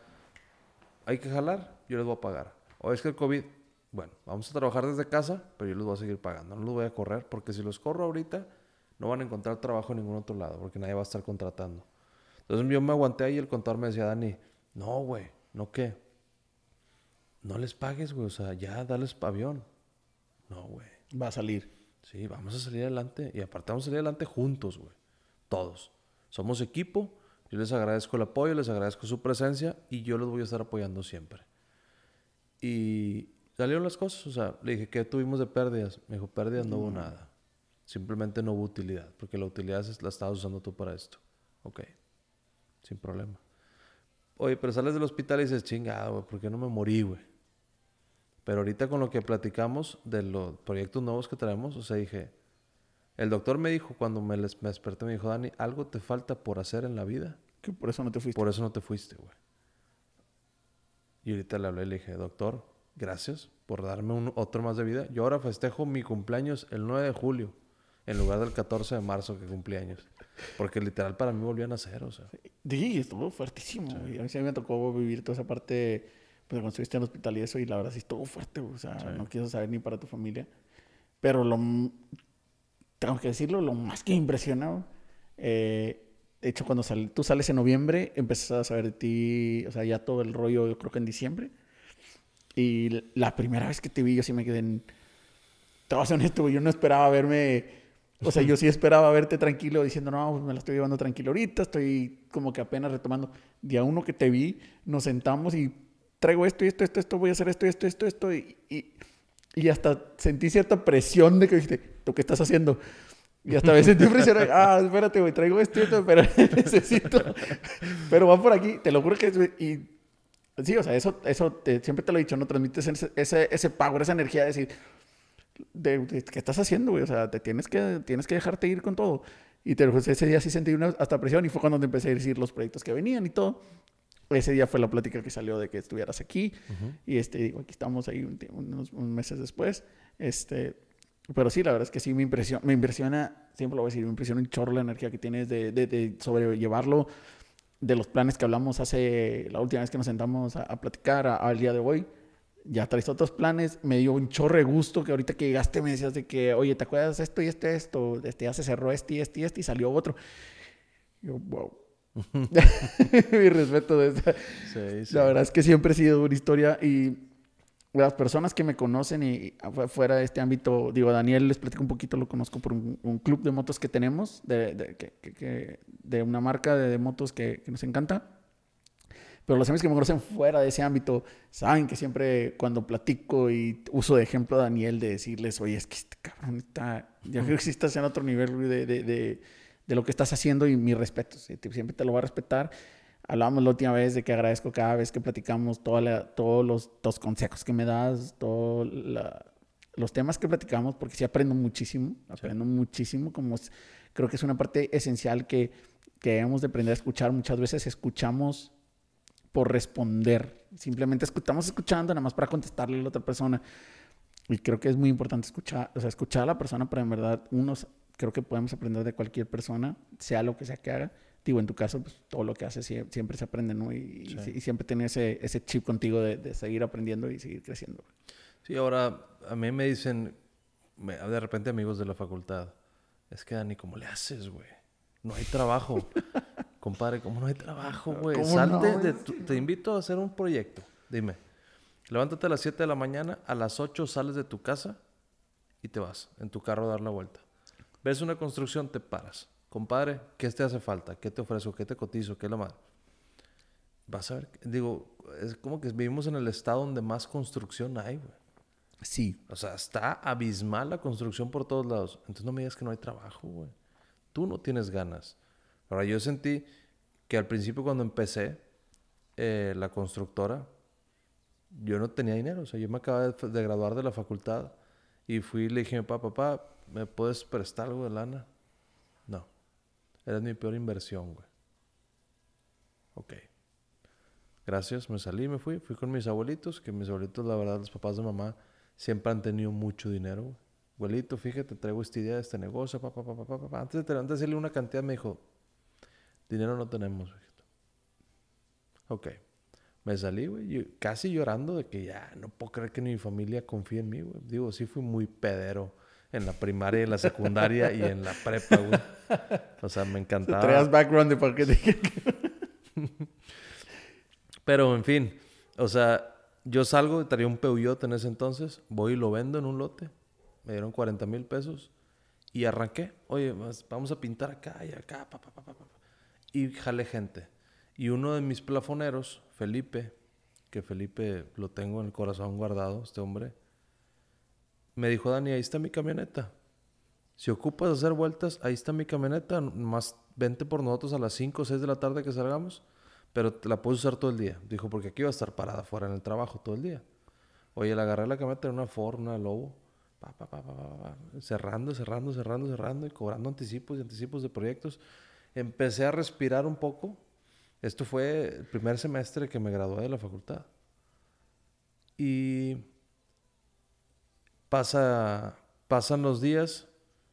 hay que jalar, yo les voy a pagar. O es que el COVID, bueno, vamos a trabajar desde casa, pero yo les voy a seguir pagando. No los voy a correr porque si los corro ahorita, no van a encontrar trabajo en ningún otro lado porque nadie va a estar contratando. Entonces yo me aguanté ahí y el contador me decía, Dani, no, güey, ¿no qué? No les pagues, güey, o sea, ya dales avión. No, güey. Va a salir. Sí, vamos a salir adelante. Y aparte vamos a salir adelante juntos, güey todos. Somos equipo, yo les agradezco el apoyo, les agradezco su presencia y yo los voy a estar apoyando siempre. Y, salieron las cosas. O sea, le dije, ¿qué tuvimos de pérdidas? Me dijo, pérdidas no hubo nada. Simplemente no hubo utilidad, porque la utilidad es- la estabas usando tú para esto. Ok, sin problema. Oye, pero sales del hospital y dices, chingado, güey, ¿por qué no me morí, güey? Pero ahorita con lo que platicamos de los proyectos nuevos que traemos, o sea, dije, el doctor me dijo cuando me, les- me desperté, me dijo, Dani, algo te falta por hacer en la vida, Que por eso no te fuiste. por eso no te fuiste, güey. Y ahorita le hablé y le dije, doctor, gracias por darme un, otro más de vida. Yo ahora festejo mi cumpleaños el 9 de julio, en lugar del 14 de marzo que cumplí años. Porque literal para mí volvió a nacer, o sea. Sí, estuvo fuertísimo. güey. A mí sí me tocó vivir toda esa parte, pues cuando estuviste en el hospital y eso, y la verdad sí estuvo fuerte. O sea, Sí. no quiso saber ni para tu familia. Pero lo, tengo que decirlo, lo más que me impresiona, güey, eh, de hecho, cuando sal- tú sales en noviembre, empiezas a saber de ti, o sea, ya todo el rollo, yo creo que en diciembre. Y la primera vez que te vi, yo sí me quedé en... Te ser honesto, yo no esperaba verme... O sea, yo sí esperaba verte tranquilo diciendo, no, pues me la estoy llevando tranquilo ahorita, estoy como que apenas retomando. Día uno que te vi, nos sentamos y traigo esto y esto, esto, esto, voy a hacer esto, esto, esto, esto. Y, y, y hasta sentí cierta presión de que dijiste, ¿tú qué estás haciendo? Y hasta a veces sentí presión, de, ah, espérate, güey, traigo esto y esto, pero necesito. Pero va por aquí, te lo juro que es, y Sí, o sea, eso, eso te- siempre te lo he dicho, ¿no? Transmites ese, ese, ese power, esa energía de decir, de, de- ¿qué estás haciendo, güey? O sea, te tienes que, tienes que dejarte ir con todo. Y te, pues, ese día sí sentí una hasta presión y fue cuando te empecé a decir los proyectos que venían y todo. Ese día fue la plática que salió de que estuvieras aquí. Y este, digo, aquí estamos ahí un unos, unos meses después. Este, pero sí, la verdad es que sí me impresiona, me impresiona, siempre lo voy a decir, me impresiona un chorro la energía que tienes de, de, de sobrellevarlo de los planes que hablamos hace la última vez que nos sentamos a, a platicar al día de hoy. Ya traes otros planes. Me dio un chorre gusto que ahorita que llegaste me decías de que, oye, ¿te acuerdas esto y este, esto? Este ya se cerró este y este y este y salió otro. Yo, wow. Mi respeto de esta. Sí, sí. La verdad es que siempre ha sido una historia y las personas que me conocen y fuera de este ámbito, digo, Daniel les platico un poquito, lo conozco por un, un club de motos que tenemos, de, de, que- que- de una marca de, de motos que, que nos encanta. Pero los amigos que me conocen fuera de ese ámbito saben que siempre cuando platico y uso de ejemplo a Daniel de decirles, oye, es que este cabrón está, yo creo que sí estás en otro nivel de, de, lo que estás haciendo y mi respeto, te- siempre te lo voy a respetar. Hablábamos la última vez de que agradezco cada vez que platicamos toda la- todos los, los consejos que me das, todos los temas que platicamos, porque sí aprendo muchísimo, aprendo muchísimo, como es- creo que es una parte esencial que, que debemos de aprender a escuchar. Muchas veces escuchamos por responder, simplemente estamos escuchando nada más para contestarle a la otra persona. Y creo que es muy importante escuchar, o sea, escuchar a la persona, pero en verdad, unos creo que podemos aprender de cualquier persona, sea lo que sea que haga. Digo, en tu caso, pues todo lo que haces sie- siempre se aprende, ¿no? Y, Sí. y siempre tener ese, ese chip contigo de, de seguir aprendiendo y seguir creciendo. Sí, ahora a mí me dicen, me- de repente amigos de la facultad, es que Dani, ¿cómo le haces, güey? No hay trabajo. Compadre, ¿cómo no hay trabajo, güey? ¿Cómo Salte no? de tu- te invito a hacer un proyecto. Dime, levántate a las 7 de la mañana, a las 8 sales de tu casa y te vas en tu carro a dar la vuelta. Ves una construcción, te paras. Compadre, ¿qué te hace falta? ¿Qué te ofrezco? ¿Qué te cotizo? ¿Qué es la madre? Vas a ver, digo, es como que vivimos en el estado donde más construcción hay, güey. Sí. O sea, está abismal la construcción por todos lados. Entonces no me digas que no hay trabajo, güey. Tú no tienes ganas. Ahora, yo sentí que al principio cuando empecé eh, la constructora, yo no tenía dinero. O sea, yo me acababa de, de graduar de la facultad y fui y le dije a mi papá, papá, ¿me puedes prestar algo de lana? No. Eres mi peor inversión, güey. Ok. Gracias, me salí, me fui. Fui con mis abuelitos, que mis abuelitos, la verdad, los papás de mamá, siempre han tenido mucho dinero. güey. Abuelito, fíjate, traigo esta idea de este negocio, pa, pa, pa, pa, pa. Antes de, antes de decirle una cantidad, me dijo, dinero no tenemos, hijito. Ok. Me salí, güey, casi llorando de que ya no puedo creer que mi familia confíe en mí, güey. Digo, sí fui muy pedero en la primaria, en la secundaria y en la prepa, güey. O sea, me encantaba. Traías background de para que te... Pero, en fin, o sea, yo salgo, traía un Peugeot en ese entonces, voy y lo vendo en un lote. Me dieron 40 mil pesos y arranqué. Oye, vamos a pintar acá y acá, pa, pa, pa. Y jalé gente. Y uno de mis plafoneros, Felipe, que Felipe lo tengo en el corazón guardado, este hombre, me dijo, Dani, ahí está mi camioneta. Si ocupas hacer vueltas, ahí está mi camioneta, más vente por nosotros a las 5 o 6 de la tarde que salgamos, pero la puedes usar todo el día. Dijo, porque aquí va a estar parada fuera en el trabajo todo el día. Oye, le agarré la camioneta en una Ford, una Lobo, pa, pa, pa, cerrando, cerrando, cerrando, cerrando y cobrando anticipos y anticipos de proyectos. Empecé a respirar un poco. Esto fue el primer semestre que me gradué de la facultad. Y pasa, pasan los días,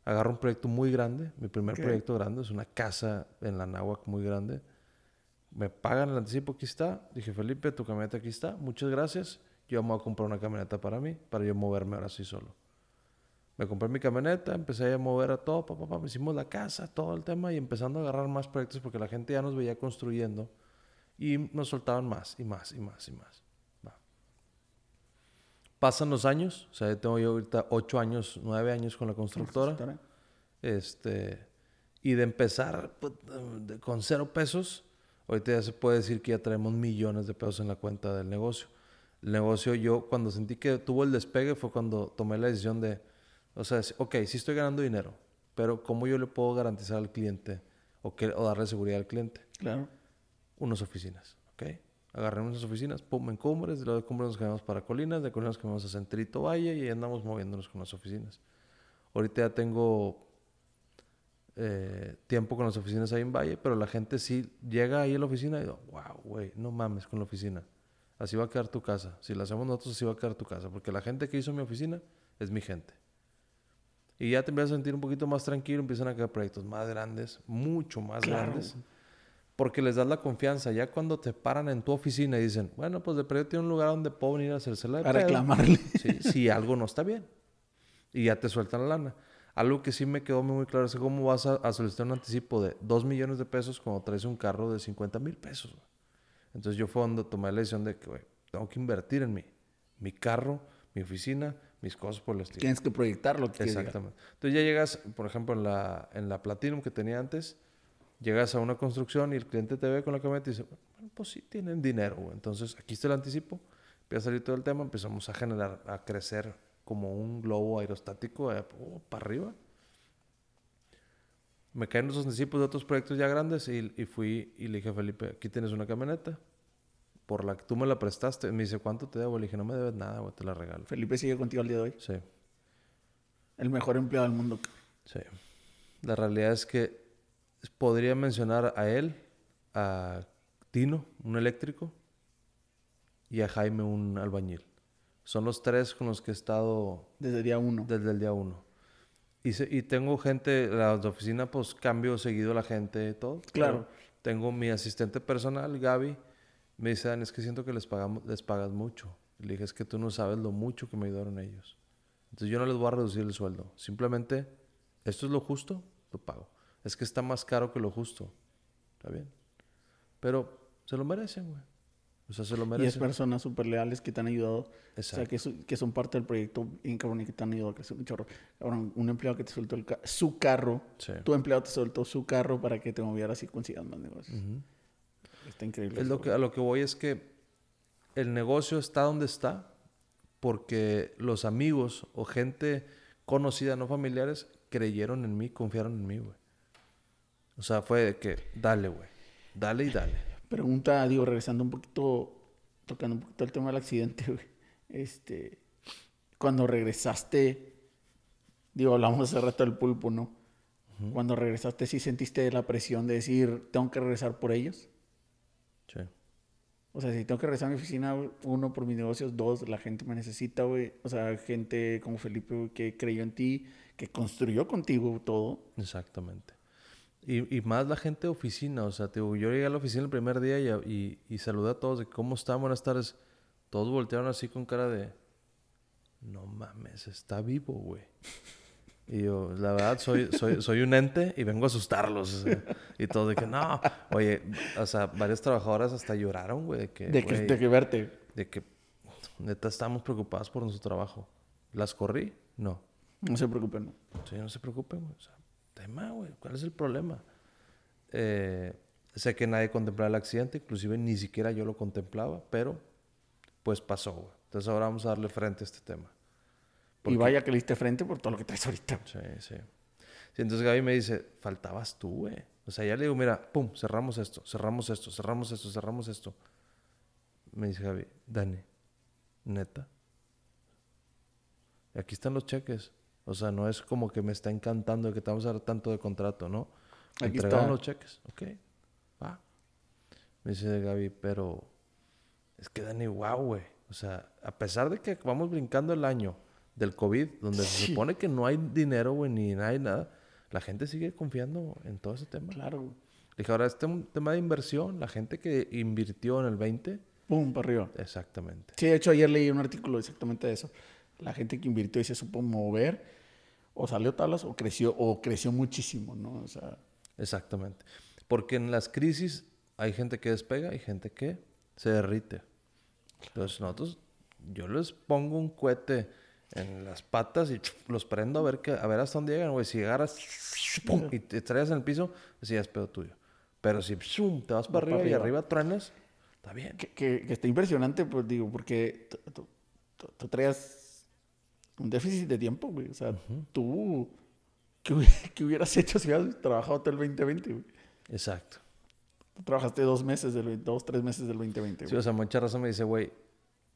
agarro un proyecto muy grande, mi primer proyecto grande, es una casa en la náhuac muy grande. Me pagan el anticipo, aquí está. Dije, Felipe, tu camioneta aquí está, muchas gracias. Yo me voy a comprar una camioneta para mí, para yo moverme ahora sí solo. Me compré mi camioneta, empecé a mover a todo, pa, pa, pa, hicimos la casa, todo el tema y empezando a agarrar más proyectos porque la gente ya nos veía construyendo y nos soltaban más y más y más y más. Pasan los años, o sea, tengo yo ahorita ocho años, nueve años con la constructora. Este, y de empezar pues, con cero pesos, ahorita ya se puede decir que ya traemos millones de pesos en la cuenta del negocio. El negocio, yo cuando sentí que tuvo el despegue fue cuando tomé la decisión de, o sea, ok, sí estoy ganando dinero, pero ¿cómo yo le puedo garantizar al cliente o, que, o darle seguridad al cliente? Claro. Unas oficinas, ¿ok? Agarré unas oficinas, pum, en Cumbres, de luego de Cumbres nos quedamos para Colinas, de Colinas nos quedamos a Centrito Valle y andamos moviéndonos con las oficinas. Ahorita ya tengo eh, tiempo con las oficinas ahí en Valle, pero la gente sí llega ahí a la oficina y digo, wow, güey, no mames con la oficina. Así va a quedar tu casa. Si la hacemos nosotros, así va a quedar tu casa. Porque la gente que hizo mi oficina es mi gente. Y ya te empiezas a sentir un poquito más tranquilo, empiezan a quedar proyectos más grandes, mucho más Claro. grandes. Porque les das la confianza. Ya cuando te paran en tu oficina y dicen, bueno, pues de perdido tiene un lugar donde puedo venir a hacérsela de A pedo". reclamarle. Sí, si algo no está bien. Y ya te sueltan la lana. Algo que sí me quedó muy claro es cómo vas a, a solicitar un anticipo de 2 millones de pesos cuando traes un carro de 50 mil pesos. Entonces yo fue donde tomé la decisión de que, güey, tengo que invertir en mí. Mi carro, mi oficina, mis cosas por el estilo. Tienes que proyectar lo que quieres llegar. Exactamente. Entonces ya llegas, por ejemplo, en la, en la Platinum que tenía antes, llegas a una construcción y el cliente te ve con la camioneta y dice, bueno, pues sí, tienen dinero, güey. Entonces aquí está el anticipo, empieza a salir todo el tema, empezamos a generar, a crecer como un globo aerostático eh, oh, para arriba. Me caen los anticipos de otros proyectos ya grandes y, y fui y le dije a Felipe, aquí tienes una camioneta, por la que tú me la prestaste. Me dice, ¿cuánto te debo? Le dije, no me debes nada, güey, te la regalo. Felipe sigue contigo al día de hoy. Sí. El mejor empleado del mundo. Sí. La realidad es que podría mencionar a él, a Tino, un eléctrico, y a Jaime, un albañil. Son los tres con los que he estado Desde día uno. desde el día uno. Y, se- y tengo gente, la oficina, pues cambio seguido la gente todo. Claro. Tengo mi asistente personal, Gaby. Me dice, Dan, es que siento que les, pagamos, les pagas mucho. Y le dije, es que tú no sabes lo mucho que me ayudaron ellos. Entonces yo no les voy a reducir el sueldo. Simplemente, esto es lo justo, lo pago. Es que está más caro que lo justo. ¿Está bien? Pero se lo merecen, güey. O sea, se lo Y es merecen. personas súper leales que te han ayudado. O sea, Exacto. que, su- que son parte del proyecto y que te han ayudado a crecer un chorro. Cabrón, un empleado que te soltó el ca- su carro. Sí. Tu empleado te soltó su carro para que te movieras y consigas más negocios. Ujú. Está increíble. Es lo que, a lo que voy es que el negocio está donde está porque los amigos o gente conocida, no familiares, creyeron en mí, confiaron en mí, güey. O sea, fue de que, dale, güey. Dale y dale. Pregunta, digo, regresando un poquito, tocando un poquito el tema del accidente, güey. Este, cuando regresaste, digo, hablamos hace rato del pulpo, ¿no? Cuando regresaste, ¿sí sentiste la presión de decir, tengo que regresar por ellos? Sí. O sea, si tengo que regresar a mi oficina, uno, por mis negocios, dos, la gente me necesita, güey. O sea, gente como Felipe, güey, que creyó en ti, que construyó contigo todo. Exactamente. Y, y más la gente de oficina, o sea, digo, yo llegué a la oficina el primer día y, y, y saludé a todos de cómo están, buenas tardes. Todos voltearon así con cara de, no mames, está vivo, güey. Y yo, la verdad, soy, soy, soy un ente y vengo a asustarlos. o sea, y todos de que, no, oye, o sea, varias trabajadoras hasta lloraron, güey, de que, De que, güey, de que verte. de que, neta, estamos preocupados por nuestro trabajo. ¿Las corrí? No. No se preocupen. Sí, no se preocupen, güey. O sea, tema, güey. ¿Cuál es el problema? Eh, sé que nadie contemplaba el accidente, inclusive ni siquiera yo lo contemplaba, pero pues pasó, güey. Entonces ahora vamos a darle frente a este tema. Y vaya que le diste frente por todo lo que traes ahorita. Sí, sí. sí entonces Gaby me dice, faltabas tú, güey. O sea, ya le digo, mira, pum, cerramos esto, cerramos esto, cerramos esto, cerramos esto. Me dice Gaby, Dani, neta. Aquí están los cheques. O sea, no es como que me está encantando que te vamos a dar tanto de contrato, ¿no? Aquí están los cheques. Ok, va. Me dice Gaby, pero es que Dani, wow, güey. O sea, a pesar de que vamos brincando el año del COVID, donde se supone que no hay dinero, güey, ni hay nada, la gente sigue confiando en todo ese tema. Claro. Dije, ahora este tema de inversión, la gente que invirtió en el 20... ¡Pum! Para arriba. Exactamente. Sí, de hecho ayer leí un artículo exactamente de eso. La gente que invirtió y se supo mover, o salió tablas o creció, o creció muchísimo, ¿no? O sea... Exactamente. Porque en las crisis hay gente que despega y gente que se derrite. Entonces nosotros, yo les pongo un cohete en las patas y los prendo a ver, que, a ver hasta dónde llegan, güey. Si llegaras y te traes en el piso, así es pedo tuyo. Pero si te vas para arriba, y arriba truenas, está bien. Que, que, está impresionante, pues digo, porque tú traías un déficit de tiempo, güey. O sea, tú, ¿qué, hubieras hecho si hubieras trabajado todo el 2020, güey? Exacto. Tú trabajaste dos meses, del, dos, tres meses del 2020, güey. Sí, o sea, mucha razón me dice, güey,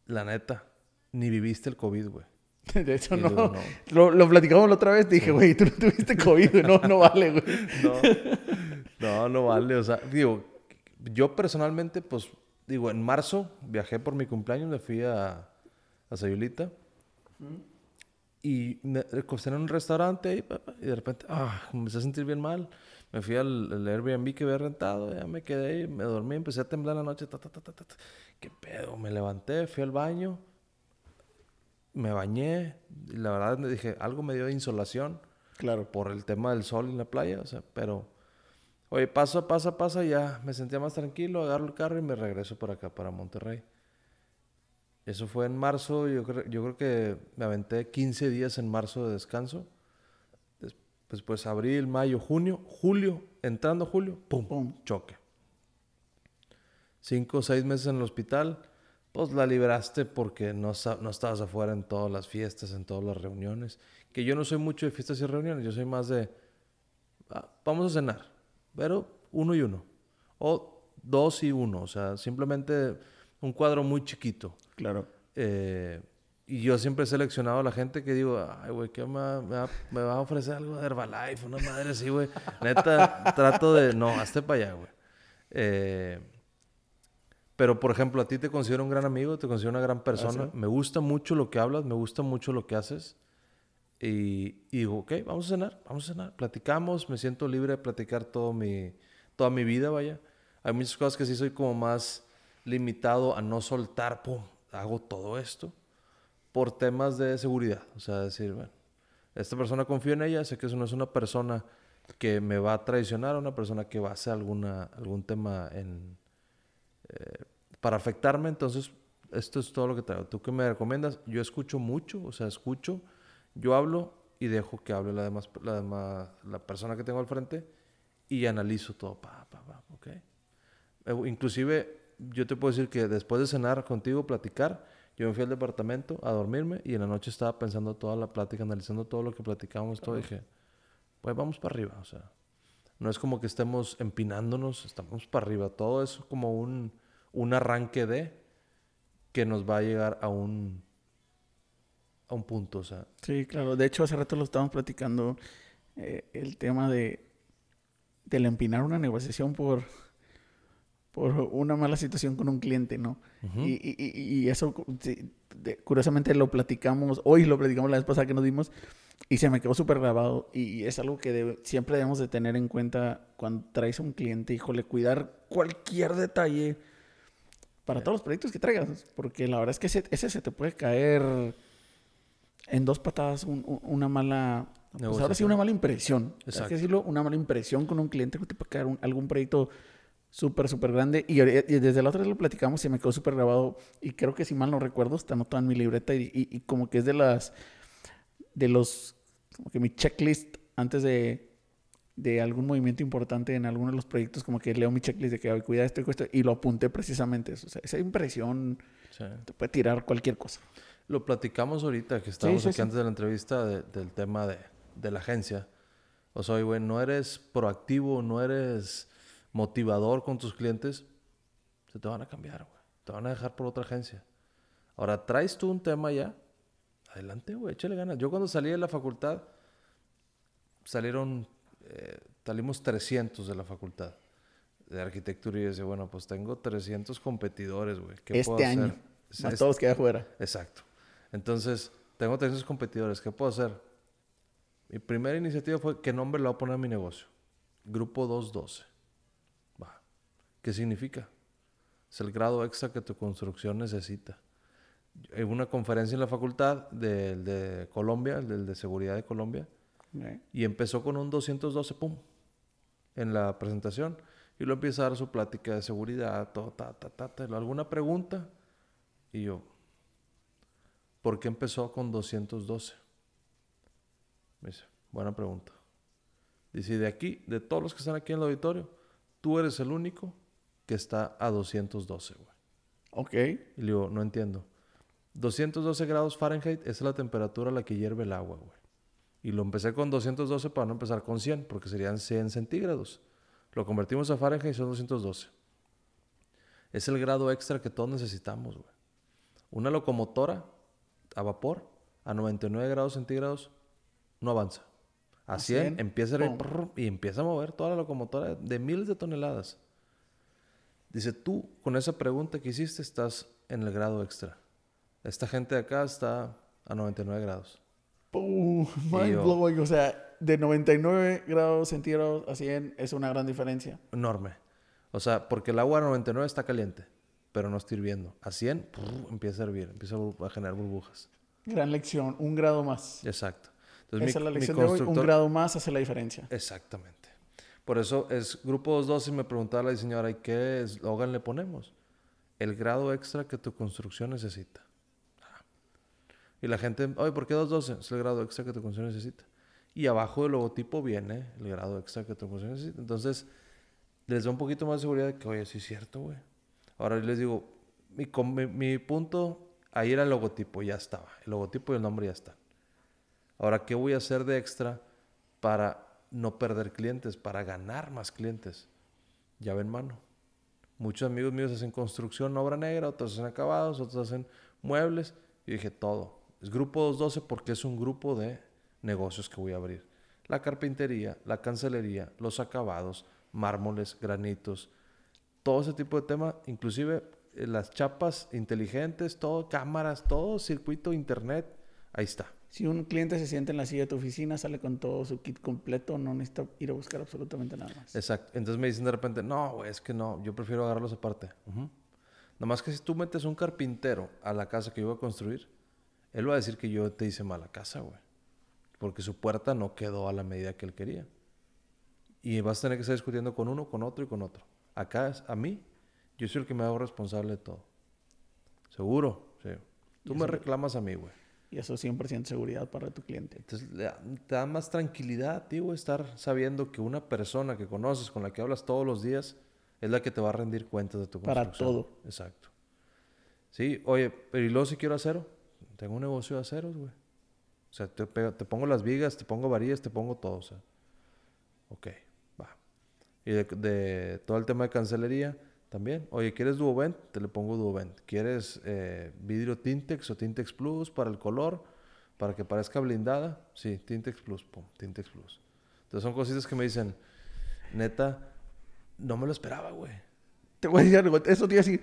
la neta, ni viviste el COVID, güey. De hecho, no. Lo, lo, platicamos la otra vez. Te dije, güey, tú no tuviste COVID. No, no vale, güey. No. no, vale. O sea, digo, yo personalmente, pues, digo, en marzo viajé por mi cumpleaños, me fui a, a Sayulita. Y me en un restaurante y, y de repente, ah, me empecé a sentir bien mal. Me fui al, Airbnb que había rentado, ya me quedé ahí, me dormí, empecé a temblar la noche. Ta, ta, ta, ¿Qué pedo? Me levanté, fui al baño me bañé y la verdad me dije, algo me dio de insolación. Claro. Por el tema del sol en la playa, o sea, pero... Oye, paso, pasa, pasa, ya me sentía más tranquilo, agarro el carro y me regreso para acá, para Monterrey. Eso fue en marzo, yo, creo, yo creo que me aventé 15 días en marzo de descanso. Después, pues abril, mayo, junio, julio, entrando julio, pum, pum, choque. Cinco o seis meses en el hospital pues la libraste porque no, no estabas afuera en todas las fiestas, en todas las reuniones. Que yo no soy mucho de fiestas y reuniones, yo soy más de, ah, vamos a cenar, pero uno y uno. O dos y uno, o sea, simplemente un cuadro muy chiquito. Claro. Eh, y yo siempre he seleccionado a la gente que digo, ay, güey, ¿qué me va, me, va, a ofrecer algo de Herbalife? Una madre así, güey. Neta, trato de, no, hazte para allá, güey. Eh, pero, por ejemplo, a ti te considero un gran amigo, te considero una gran persona. ¿Ah, me gusta mucho lo que hablas, me gusta mucho lo que haces. Y, digo, ok, vamos a cenar, vamos a cenar. Platicamos, me siento libre de platicar todo mi, toda mi vida, vaya. Hay muchas cosas que sí soy como más limitado a no soltar, pum, hago todo esto por temas de seguridad. O sea, decir, bueno, esta persona confío en ella, sé que eso no es una persona que me va a traicionar, una persona que va a hacer alguna, algún tema en, eh, para afectarme, entonces esto es todo lo que traigo. ¿Tú qué me recomiendas? Yo escucho mucho, o sea, escucho, yo hablo y dejo que hable la demás, la, demás, la persona que tengo al frente y analizo todo, pa, pa, pa, ¿ok? Eh, inclusive, yo te puedo decir que después de cenar contigo, platicar, yo me fui al departamento a dormirme y en la noche estaba pensando toda la plática, analizando todo lo que platicábamos, todo, dije, pues vamos para arriba, o sea, no es como que estemos empinándonos, estamos para arriba. Todo es como un, un arranque de que nos va a llegar a un, a un punto. O sea. Sí, claro. De hecho, hace rato lo estábamos platicando eh, el tema de del empinar una negociación por, por una mala situación con un cliente, ¿no? y, y, y, eso, curiosamente, lo platicamos, hoy lo platicamos la vez pasada que nos dimos, y se me quedó súper grabado y es algo que siempre debemos de tener en cuenta cuando traes a un cliente, híjole, cuidar cualquier detalle para todos los proyectos que traigas, porque la verdad es que ese, se te puede caer en dos patadas una mala, pues ahora sí una mala impresión, es que decirlo, una mala impresión con un cliente que te puede caer algún proyecto súper, súper grande. Y, desde la otra vez lo platicamos y me quedó súper grabado. Y creo que si mal no recuerdo, está anotado en mi libreta y, como que es de las, de los como que mi checklist antes de, de algún movimiento importante en alguno de los proyectos, como que leo mi checklist de que "Ay, cuida esto y esto, y lo apunté precisamente eso. O sea, esa impresión Sí. te puede tirar cualquier cosa. Lo platicamos ahorita, que estábamos sí, aquí antes de la entrevista de- del tema de, de la agencia. O sea, güey, no eres proactivo, no eres motivador con tus clientes, se te van a cambiar, güey. Te van a dejar por otra agencia. Ahora, ¿traes tú un tema ya? Adelante, güey, échale ganas. Yo cuando salí de la facultad, salieron, eh, salimos 300 de la facultad de arquitectura y yo decía, bueno, pues tengo 300 competidores, güey. ¿Qué puedo Este hacer? año, Es- más es- todos que hay afuera. Exacto. Entonces, tengo 300 competidores. ¿Qué puedo hacer? Mi primera iniciativa fue ¿qué nombre le voy a poner a mi negocio? Grupo 212. ¿Qué significa? Es el grado extra que tu construcción necesita. En una conferencia en la facultad del de Colombia, el del de seguridad de Colombia, Ok. y empezó con un 212, pum, en la presentación. Y lo empieza a dar su plática de seguridad, todo, ta, ta, ta, ta. ¿Alguna pregunta? Y yo, ¿por qué empezó con 212? Me dice, buena pregunta. Dice, de aquí, de todos los que están aquí en el auditorio, tú eres el único que está a 212, güey. Ok. Y le digo, no entiendo. 212 grados Fahrenheit es la temperatura a la que hierve el agua, güey. Y lo empecé con 212 para no empezar con 100, porque serían 100 centígrados. Lo convertimos a Fahrenheit y son 212. Es el grado extra que todos necesitamos, güey. Una locomotora a vapor a 99 grados centígrados no avanza. A A 100, 100, empieza a ir y empieza a mover toda la locomotora de miles de toneladas. Dice, tú con esa pregunta que hiciste estás en el grado extra. Esta gente de acá está a 99 grados. Pum, mind yo- blowing. O sea, de 99 grados centígrados a 100 es una gran diferencia. Enorme. O sea, porque el agua a 99 está caliente, pero no está hirviendo. A 100 prrr, empieza a hervir, empieza a generar burbujas. Gran lección, un grado más. Exacto. Entonces, Esa mi- es la mi lección de hoy, un grado más hace la diferencia. Exactamente. Por eso es grupo 212 y me preguntaba la diseñadora, ¿y qué eslogan le ponemos? El grado extra que tu construcción necesita. Ah. Y la gente, oye, ¿por qué 212? Es el grado extra que tu construcción necesita. Y abajo del logotipo viene el grado extra que tu construcción necesita. Entonces, les da un poquito más de seguridad de que, oye, sí es cierto, güey. Ahora yo les digo, mi, mi punto, ahí era el logotipo, ya estaba. El logotipo y el nombre ya están. Ahora, ¿qué voy a hacer de extra para no perder clientes, para ganar más clientes? Llave en mano. Muchos amigos míos hacen construcción, obra negra, otros hacen acabados, otros hacen muebles. Y dije, todo. Es grupo 212 porque es un grupo de negocios que voy a abrir. La carpintería, la cancelería, los acabados, mármoles, granitos, todo ese tipo de tema, inclusive eh, las chapas inteligentes, todo, cámaras, todo, circuito, internet, ahí está. Si un cliente se siente en la silla de tu oficina, sale con todo su kit completo, no necesita ir a buscar absolutamente nada más. Exacto. Entonces me dicen de repente, no, güey, es que no, yo prefiero agarrarlos aparte. Ujú. Nada más que si tú metes un carpintero a la casa que yo voy a construir, él va a decir que yo te hice mala casa, güey. Porque su puerta no quedó a la medida que él quería. Y vas a tener que estar discutiendo con uno, con otro y con otro. Acá, es- a mí, yo soy el que me hago responsable de todo. Seguro, sí. Tú me reclamas a mí, güey. Y eso es 100% seguridad para tu cliente. Entonces te da más tranquilidad a ti, güey, estar sabiendo que una persona que conoces, con la que hablas todos los días, es la que te va a rendir cuentas de tu Para construcción. todo. Exacto. Sí, oye, pero ¿y luego si quiero acero? Tengo un negocio de aceros, güey. O sea, te, pongo las vigas, te pongo varillas, te pongo todo, o sea. Ok, va. Y de, de todo el tema de cancelería, también. Oye, ¿quieres Duovent? Te le pongo Duovent. ¿Quieres eh, vidrio Tintex o Tintex Plus para el color? Para que parezca blindada. Sí, Tintex Plus, pum, Tintex Plus. Entonces son cositas que me dicen, neta, no me lo esperaba, güey. Te voy a decir algo, eso te iba a decir.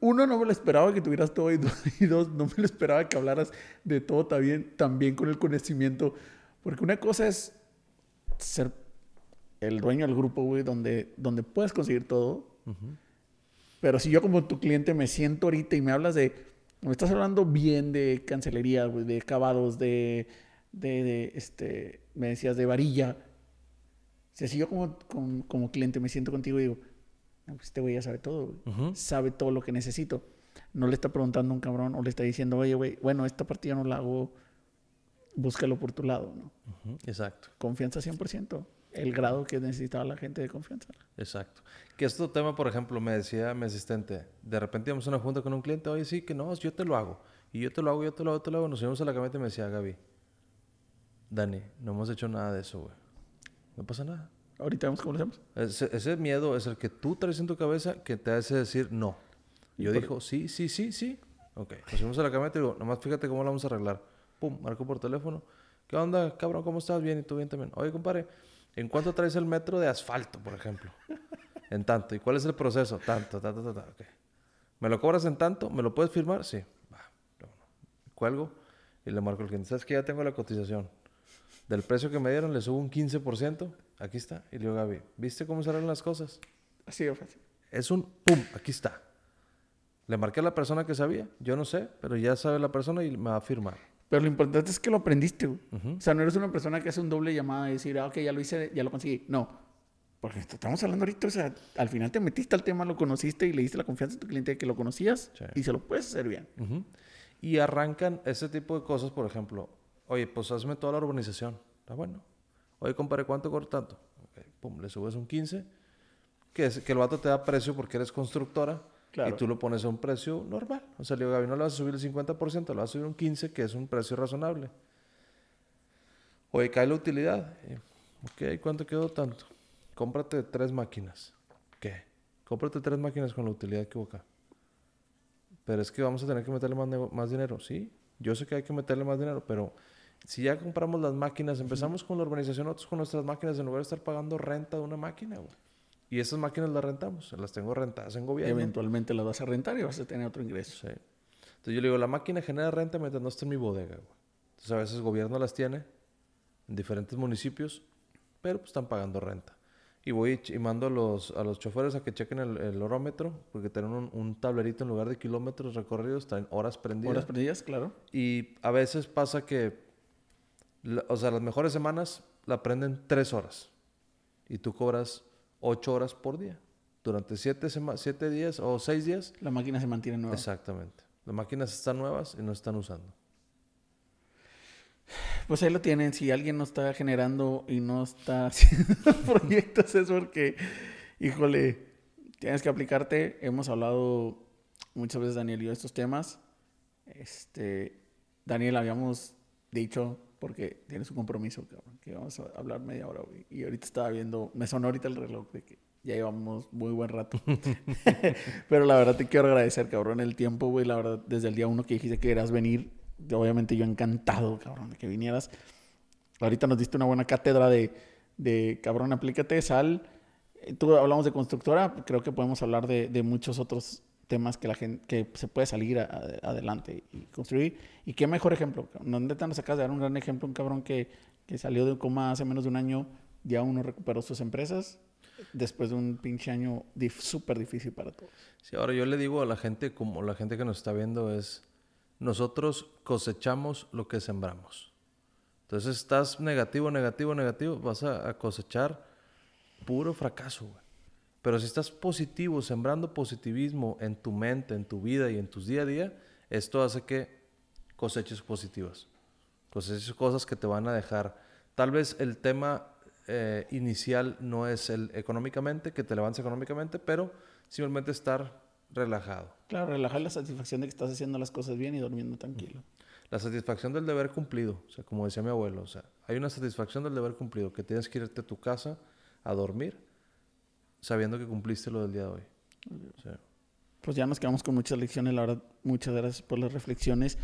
Uno, no me lo esperaba que tuvieras todo. Y dos, y dos, no me lo esperaba que hablaras de todo también, también con el conocimiento. Porque una cosa es ser el dueño del grupo, güey, donde, donde puedes conseguir todo. Pero si yo como tu cliente me siento ahorita y me hablas de... Me estás hablando bien de cancelería, de acabados, de, de, de, este... Me decías de varilla. Si yo como, como, como cliente me siento contigo y digo... "No, pues este güey ya sabe todo, güey. Ujú. Sabe todo lo que necesito. No le está preguntando a un cabrón o le está diciendo, oye, güey, bueno, esta partida no la hago. Búscalo por tu lado, ¿no? Ujú, Exacto. Confianza 100%. El grado que necesitaba la gente de confianza. Exacto. Que este tema, por ejemplo, me decía mi asistente, de repente íbamos a una junta con un cliente, oye, sí, que no, yo te lo hago. Y yo te lo hago, yo te lo hago, yo te lo hago. Nos subimos a la camioneta y me decía, Gaby, Dani, no hemos hecho nada de eso, güey. No pasa nada. Ahorita vemos cómo lo hacemos. Ese, ese miedo es el que tú traes en tu cabeza que te hace decir no. Y Yo dijo, sí, sí, sí, sí. Ok. Nos fuimos a la camioneta y digo, nomás fíjate cómo lo vamos a arreglar. Pum, marco por teléfono. ¿Qué onda, cabrón? ¿Cómo estás? Bien, y tú bien también. Oye, compadre, ¿en cuánto traes el metro de asfalto, por ejemplo? En tanto. ¿Y cuál es el proceso? Tanto, ta, ta, ta, ta. Ok. ¿Me lo cobras en tanto? ¿Me lo puedes firmar? Sí. Va. luego no. Cuelgo y le marco al cliente. ¿Sabes que Ya tengo la cotización. Del precio que me dieron, le subo un 15%. Aquí está. Y le digo, Gaby, ¿viste cómo salen las cosas? Así de fácil. Es un pum, aquí está. Le marqué a la persona que sabía, yo no sé, pero ya sabe la persona y me va a firmar. Pero lo importante es que lo aprendiste, güey. Ujú. O sea, no eres una persona que hace un doble llamada y decir, ah, ok, ya lo hice, ya lo conseguí. No. Porque estamos hablando ahorita, o sea, al final te metiste al tema, lo conociste y le diste la confianza a tu cliente de que lo conocías Sí. y se lo puedes hacer bien. Ujú. Y arrancan ese tipo de cosas, por ejemplo, oye, pues hazme toda la urbanización. Está bueno. Oye, compadre, ¿cuánto cobro tanto? Ok, Pum, le subes un 15, que, es, que el vato te da precio porque eres constructora Claro. y tú lo pones a un precio normal. O sea, le digo, Gaby, no le vas a subir el 50%, le vas a subir un 15%, que es un precio razonable. Oye, cae la utilidad. Ok, ¿cuánto quedó tanto? Cómprate tres máquinas. ¿Qué? Cómprate tres máquinas con la utilidad equivocada. Pero es que vamos a tener que meterle más dinero. Sí, yo sé que hay que meterle más dinero, pero si ya compramos las máquinas, empezamos con la urbanización, nosotros con nuestras máquinas, en lugar de estar pagando renta de una máquina, güey. Y esas máquinas las rentamos, las tengo rentadas en gobierno. Eventualmente las vas a rentar y vas a tener otro ingreso. Sí. Entonces yo le digo, la máquina genera renta mientras no esté en mi bodega, güey. Entonces a veces el gobierno las tiene en diferentes municipios, pero pues están pagando renta. Y voy y mando a los, a los choferes a que chequen el, el horómetro, porque tienen un, un tablerito en lugar de kilómetros recorridos, traen horas prendidas. Horas perdidas, claro. Y a veces pasa que, la- o sea, las mejores semanas la prenden tres horas. Y tú cobras ocho horas por día. Durante siete, siete días o seis días. La máquina se mantiene nueva. Exactamente. Las máquinas están nuevas y no están usando. Pues ahí lo tienen. Si alguien no está generando y no está haciendo proyectos es porque, híjole, tienes que aplicarte. Hemos hablado muchas veces, Daniel y yo, de estos temas. Este, Daniel, habíamos dicho, porque tienes un compromiso, cabrón, que vamos a hablar media hora, güey. Y ahorita estaba viendo, me sonó ahorita el reloj de que ya llevamos muy buen rato. Pero la verdad te quiero agradecer, cabrón, el tiempo, güey. La verdad, desde el día uno que dijiste que querías venir, obviamente yo encantado, cabrón, de que vinieras. Ahorita nos diste una buena cátedra de, de cabrón, aplícate, sal. Eh, Tú hablamos de constructora, creo que podemos hablar de, de muchos otros temas que la gente que se puede salir a- a- adelante y construir. Y qué mejor ejemplo. ¿dónde te nos acabas de dar un gran ejemplo? Un cabrón que, que salió de coma hace menos de un año, ya uno recuperó sus empresas después de un pinche año dif- súper difícil para todos. Sí, ahora yo le digo a la gente, como la gente que nos está viendo, es, nosotros cosechamos lo que sembramos. Entonces estás negativo, negativo, negativo, vas a, a cosechar puro fracaso, güey. Pero si estás positivo, sembrando positivismo en tu mente, en tu vida y en tus día a día, esto hace que coseches positivas. Coseches cosas que te van a dejar. Tal vez el tema eh, inicial no es el económicamente, que te levantes económicamente, pero simplemente estar relajado. Claro, relajar la satisfacción de que estás haciendo las cosas bien y durmiendo tranquilo. La satisfacción del deber cumplido, o sea, como decía mi abuelo, o sea, hay una satisfacción del deber cumplido, que tienes que irte a tu casa a dormir sabiendo que cumpliste lo del día de hoy. Sí. Pues ya nos quedamos con muchas lecciones, la verdad, muchas gracias por las reflexiones.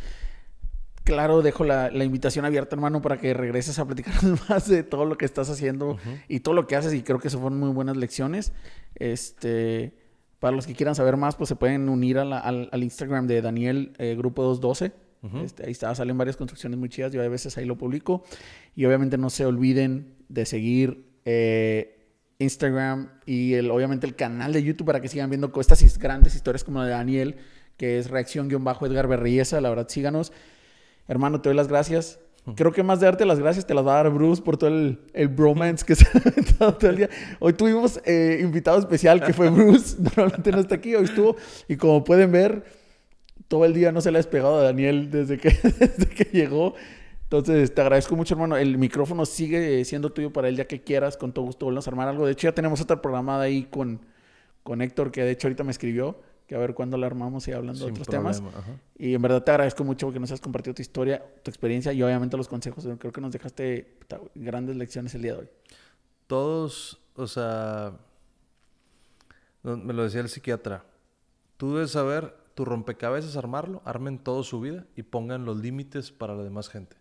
Claro, dejo la, la invitación abierta, hermano, para que regreses a platicarnos más de todo lo que estás haciendo y todo lo que haces, y creo que eso fueron muy buenas lecciones. Este, para los que quieran saber más, pues se pueden unir a la- al, al Instagram de Daniel eh, Grupo 212. Ujú. Este, ahí está, salen varias construcciones muy chidas, yo a veces ahí lo publico. Y obviamente no se olviden de seguir eh, Instagram y el, obviamente el canal de YouTube para que sigan viendo estas grandes historias como la de Daniel, que es reacción-edgar Berriesa. La verdad, síganos. Hermano, te doy las gracias. Creo que más de darte las gracias te las va a dar Bruce por todo el, el bromance que se ha aventado todo el día. Hoy tuvimos eh, invitado especial que fue Bruce. Normalmente no está aquí, hoy estuvo. Y como pueden ver, todo el día no se le ha despegado a Daniel desde que, desde que llegó. Entonces, te agradezco mucho, hermano. El micrófono sigue siendo tuyo para el día que quieras. Con todo gusto volvemos a armar algo. De hecho, ya tenemos otra programada ahí con, con Héctor, que de hecho ahorita me escribió, que a ver cuándo la armamos y hablando de otros temas. problema, ajá. Y en verdad te agradezco mucho porque nos has compartido tu historia, tu experiencia y obviamente los consejos. Creo que nos dejaste grandes lecciones el día de hoy. Todos, o sea, me lo decía el psiquiatra, tú debes saber tu rompecabezas armarlo, armen todo su vida y pongan los límites para la demás gente.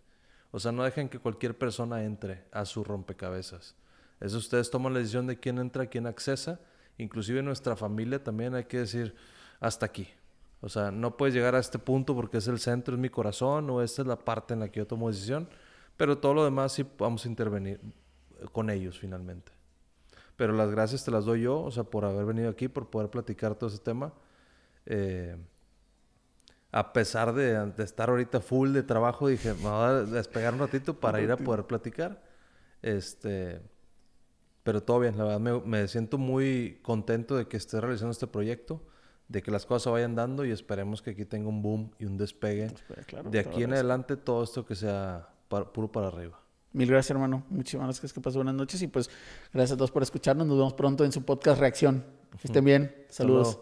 O sea, no dejen que cualquier persona entre a su rompecabezas. Eso ustedes toman la decisión de quién entra, quién accesa. Inclusive nuestra familia también hay que decir hasta aquí. O sea, no puedes llegar a este punto porque es el centro, es mi corazón o esta es la parte en la que yo tomo decisión. Pero todo lo demás sí vamos a intervenir con ellos finalmente. Pero las gracias te las doy yo, o sea, por haber venido aquí, por poder platicar todo ese tema. Eh, a pesar de, de estar ahorita full de trabajo, dije, me voy a despegar un ratito para ir a poder platicar. Este, pero todo bien, la verdad me, me siento muy contento de que esté realizando este proyecto, de que las cosas se vayan dando y esperemos que aquí tenga un boom y un despegue. Claro, de aquí en adelante todo esto que sea pa- puro para arriba. Mil gracias, hermano. Muchísimas gracias que pasó buenas noches y pues gracias a todos por escucharnos. Nos vemos pronto en su podcast Reacción. Que estén bien. Saludos.